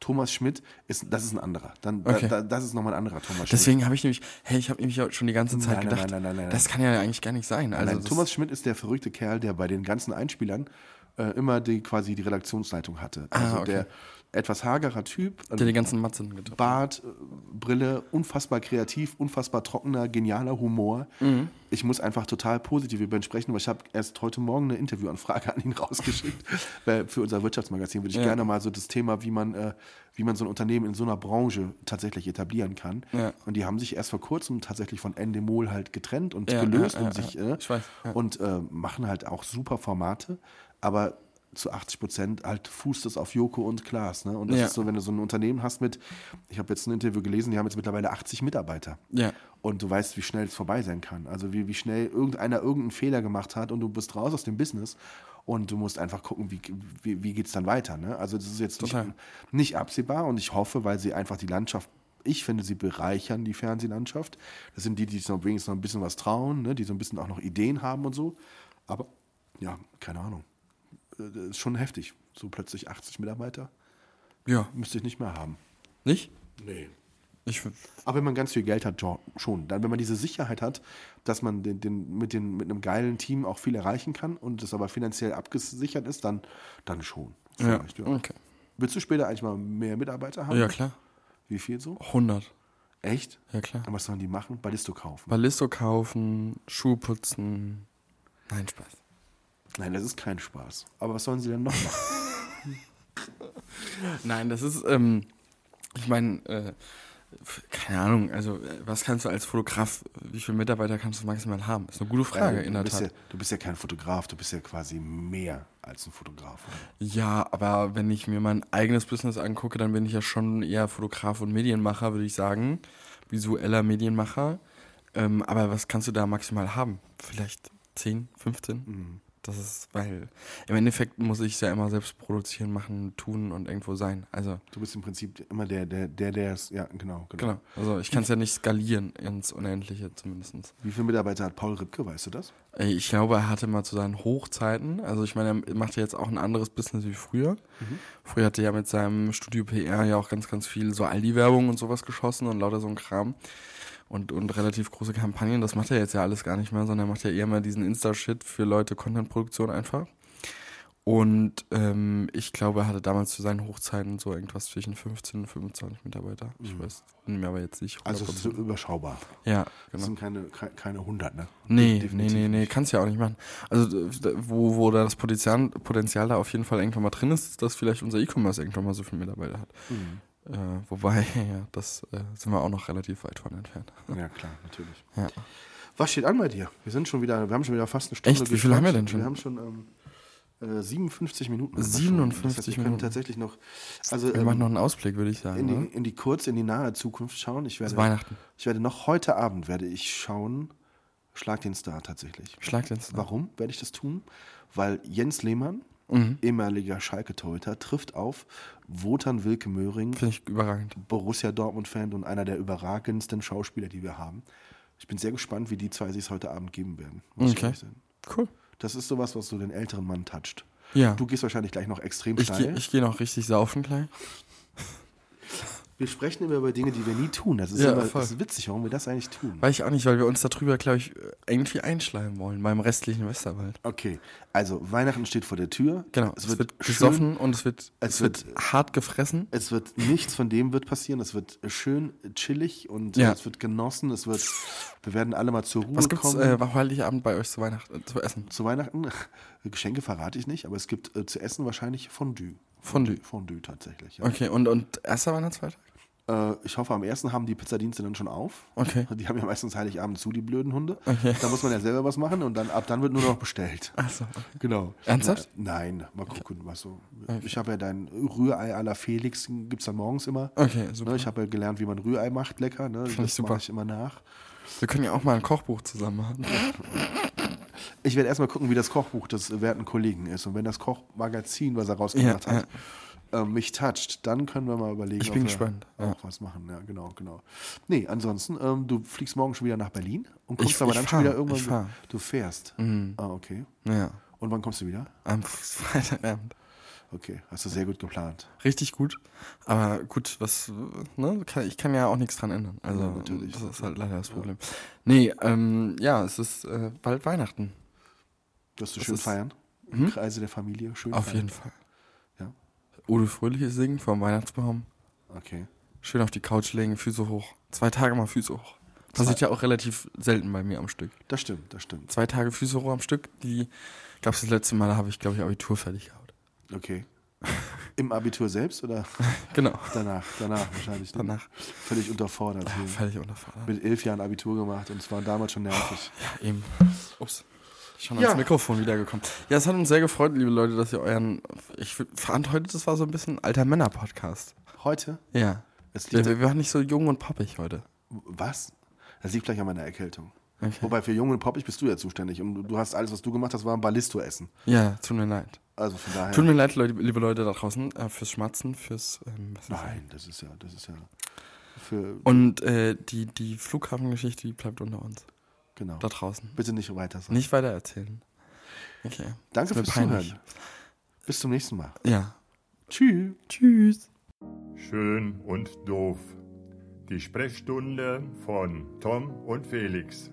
Thomas Schmidt ist, das ist ein anderer. Dann, Okay. da, da, das ist nochmal ein anderer Thomas Schmidt. Deswegen habe ich nämlich, hey, ich habe nämlich schon die ganze Zeit Nein, nein, gedacht, nein, nein, nein, nein. das kann ja eigentlich gar nicht sein. Also Thomas Schmidt ist der verrückte Kerl, der bei den ganzen Einspielern äh, immer die, quasi die Redaktionsleitung hatte. Also Ah, okay. der etwas hagerer Typ, der die ganzen Matzen getroffen. Bart, äh, Brille, unfassbar kreativ, unfassbar trockener, genialer Humor. Mhm. Ich muss einfach total positiv über ihn sprechen, weil ich habe erst heute Morgen eine Interviewanfrage an ihn rausgeschickt. weil für unser Wirtschaftsmagazin würde ich Ja. gerne mal so das Thema, wie man, äh, wie man so ein Unternehmen in so einer Branche tatsächlich etablieren kann. Ja. Und die haben sich erst vor kurzem tatsächlich von Endemol halt getrennt und Ja, gelöst und sich äh, weiß, und äh, machen halt auch super Formate, aber zu 80 Prozent halt fußt es auf Joko und Klaas. Ne? Und das Ja. ist so, wenn du so ein Unternehmen hast mit, ich habe jetzt ein Interview gelesen, die haben jetzt mittlerweile 80 Mitarbeiter. Ja. Und du weißt, wie schnell es vorbei sein kann. Also wie, wie schnell irgendeiner irgendeinen Fehler gemacht hat und du bist raus aus dem Business und du musst einfach gucken, wie, wie, wie geht es dann weiter. Ne? Also das ist jetzt nicht, nicht absehbar und ich hoffe, weil sie einfach die Landschaft, ich finde, sie bereichern die Fernsehlandschaft. Das sind die, die sich noch wenigstens noch ein bisschen was trauen, ne? die so ein bisschen auch noch Ideen haben und so. Aber ja, keine Ahnung. Äh, Das ist schon heftig. So plötzlich 80 Mitarbeiter Ja. müsste ich nicht mehr haben. Nicht? Nee. Ich, Aber wenn man ganz viel Geld hat, schon. Dann, wenn man diese Sicherheit hat, dass man den, den, mit, den, mit einem geilen Team auch viel erreichen kann und es aber finanziell abgesichert ist, dann, dann schon. ja. Ja. Okay. Willst du später eigentlich mal mehr Mitarbeiter haben? Ja, klar. Wie viel so? 100. Echt? Ja, klar. Und was sollen die machen? Ballisto kaufen. Ballisto kaufen, Schuh putzen. Nein, Spaß. Nein, das ist kein Spaß. Aber was sollen sie denn noch machen? Nein, das ist, ähm, ich meine, äh, keine Ahnung, also äh, was kannst du als Fotograf, wie viele Mitarbeiter kannst du maximal haben? Ist eine gute Frage, Weil in der Tat. ja, du bist ja kein Fotograf, du bist ja quasi mehr als ein Fotograf. Oder? Ja, aber wenn ich mir mein eigenes Business angucke, dann bin ich ja schon eher Fotograf und Medienmacher, würde ich sagen. Visueller Medienmacher. Ähm, aber was kannst du da maximal haben? Vielleicht 10, 15? Das ist, weil im Endeffekt muss ich es ja immer selbst produzieren, machen, tun und irgendwo sein. Also, Du bist im Prinzip immer der, der, der, der es, ja, genau, genau. genau. Also ich kann es ja nicht skalieren ins Unendliche zumindest. Wie viele Mitarbeiter hat Paul Ripke, weißt du das? Ich glaube, er hatte mal zu seinen Hochzeiten, also ich meine, er macht ja jetzt auch ein anderes Business wie früher. Früher hatte er ja mit seinem Studio PR ja auch ganz, ganz viel so Aldi-Werbung und sowas geschossen und lauter so ein Kram. Und, und relativ große Kampagnen, das macht er jetzt ja alles gar nicht mehr, sondern er macht ja eher mal diesen Insta-Shit für Leute, Content-Produktion einfach. Und ähm, ich glaube, er hatte damals zu seinen Hochzeiten so irgendwas zwischen 15 und 25 Mitarbeiter. Ich weiß, bin mir aber jetzt nicht. Also es ist so 100%. überschaubar. ja, Das genau. sind keine, ke- keine 100, ne? Nee, Definitiv nee, nee, nee, nicht. kannst ja auch nicht machen. Also, wo, wo da das Potenzial, Potenzial da auf jeden Fall irgendwann mal drin ist, ist, dass vielleicht unser E-Commerce irgendwann mal so viele Mitarbeiter hat. Mhm. Äh, wobei, ja, das äh, sind wir auch noch relativ weit von entfernt. Ja, klar, natürlich. Ja. Was steht an bei dir? Wir sind schon wieder, wir haben schon wieder fast eine Stunde. Echt? Wie viel haben wir denn schon? Wir haben schon ähm, äh, 57 Minuten. haben wir schon. 57 das heißt, wir Minuten. tatsächlich noch, also Wir ähm, machen noch einen Ausblick, würde ich sagen. in, die, oder? in die kurz, in die nahe Zukunft schauen. Ich werde, Weihnachten. ich werde noch heute Abend werde ich schauen, Schlag den Star tatsächlich. Schlag den Star. Warum werde ich das tun? Weil Jens Lehmann, Mhm. ehemaliger Schalke-Torhüter, trifft auf Wotan Wilke Möhring, Finde ich überragend. Borussia Dortmund-Fan und einer der überragendsten Schauspieler, die wir haben. Ich bin sehr gespannt, wie die zwei sich heute Abend geben werden. Okay. Cool. Das ist sowas, was so den älteren Mann toucht. Ja. Du gehst wahrscheinlich gleich noch extrem ich steil. gehe ich geh noch richtig saufen gleich. wir sprechen immer über Dinge, die wir nie tun. Das ist, Ja, immer, das ist witzig, warum wir das eigentlich tun. Weiß ich auch nicht, weil wir uns darüber, glaube ich, irgendwie einschleimen wollen beim restlichen Westerwald. Okay, also Weihnachten steht vor der Tür. Genau, es, wird, schön- gesoffen und es wird, es es wird, hart gefressen. Es wird nichts von dem wird passieren. Es wird schön chillig und Ja. äh, es wird genossen. Es wird, wir werden alle mal zur Ruhe Was gibt's kommen. äh, Heiligabend bei euch zu Weihnachten äh, zu essen? zu Weihnachten, Geschenke verrate ich nicht, aber es gibt äh, zu essen wahrscheinlich Fondue. Fondue. Fondue tatsächlich. Ja. Okay, und, und erster Weihnachtsfeiertag? Äh, ich hoffe, am ersten haben die Pizzadienste dann schon auf. Okay. Die haben ja meistens Heiligabend zu, die blöden Hunde. Okay. Da muss man ja selber was machen und dann ab dann wird nur noch bestellt. Achso, okay. Genau. Ernsthaft? Nein, mal gucken, was so. Ich habe ja dein Rührei à la Felix, gibt es dann morgens immer. Okay, super. Ne, ich habe ja gelernt, wie man Rührei macht, lecker. Ne? ich Das super. mache ich immer nach. Wir können ja auch mal ein Kochbuch zusammen machen. Ich werde erstmal gucken, wie das Kochbuch des werten Kollegen ist. Und wenn das Kochmagazin, was er rausgebracht Ja, hat, äh, mich toucht, dann können wir mal überlegen, Ich bin ob wir gespannt, ja. auch was machen. Ja, genau, genau. Nee, ansonsten, ähm, du fliegst morgen schon wieder nach Berlin und kommst Ich- aber ich dann fahr, schon wieder irgendwann. Du fährst. Ah, okay. Ja. Und wann kommst du wieder? Am Freitagabend. Okay, hast du sehr gut geplant. Richtig gut. Aber gut, was, ne, kann, ich kann ja auch nichts dran ändern. Also, Ja, natürlich. das ist halt leider das Problem. Nee, ähm, ja, es ist äh, bald Weihnachten. Wirst du Das schön feiern? Im Kreise der Familie schön Auf feiern? jeden Fall. Ja. Udo Fröhliches singen vom Weihnachtsbaum. Okay. Schön auf die Couch legen, Füße hoch. Zwei Tage mal Füße hoch. Passiert ja auch relativ selten bei mir am Stück. Das stimmt, das stimmt. Zwei Tage Füße hoch am Stück, die gab es das letzte Mal, da habe ich, glaube ich, Abitur fertig gehabt. Okay. Im Abitur selbst oder Genau. danach? Danach wahrscheinlich. ne? Danach. Völlig unterfordert. hier. Völlig unterfordert. Mit elf Jahren Abitur gemacht und es war damals schon nervig. Ja, eben. Ups. Schon Ja. ans Mikrofon wiedergekommen. Ja, es hat uns sehr gefreut, liebe Leute, dass ihr euren. Ich fand heute, das war so ein bisschen ein alter Männer-Podcast. Heute? Ja. Es Wir, wir waren nicht so jung und poppig heute. was? Das liegt gleich an meiner Erkältung. Okay. Wobei für Jung und Poppig bist du ja zuständig. Und du- hast alles, was du gemacht hast, war ein Ballisto-Essen. Ja, tut mir leid. Also von daher. Tut mir leid, Leute, liebe Leute da draußen, äh, fürs Schmatzen, fürs. Ähm, Nein, das ist ja, das ist ja für. Und äh, die, die Flughafengeschichte, die bleibt unter uns. Genau. Da draußen. Bitte nicht weiter sagen. Nicht weiter erzählen. Okay. Danke fürs peinlich. Zuhören. Bis zum nächsten Mal. Ja. Tschüss. Tschüss. Schön und doof. Die Sprechstunde von Tom und Felix.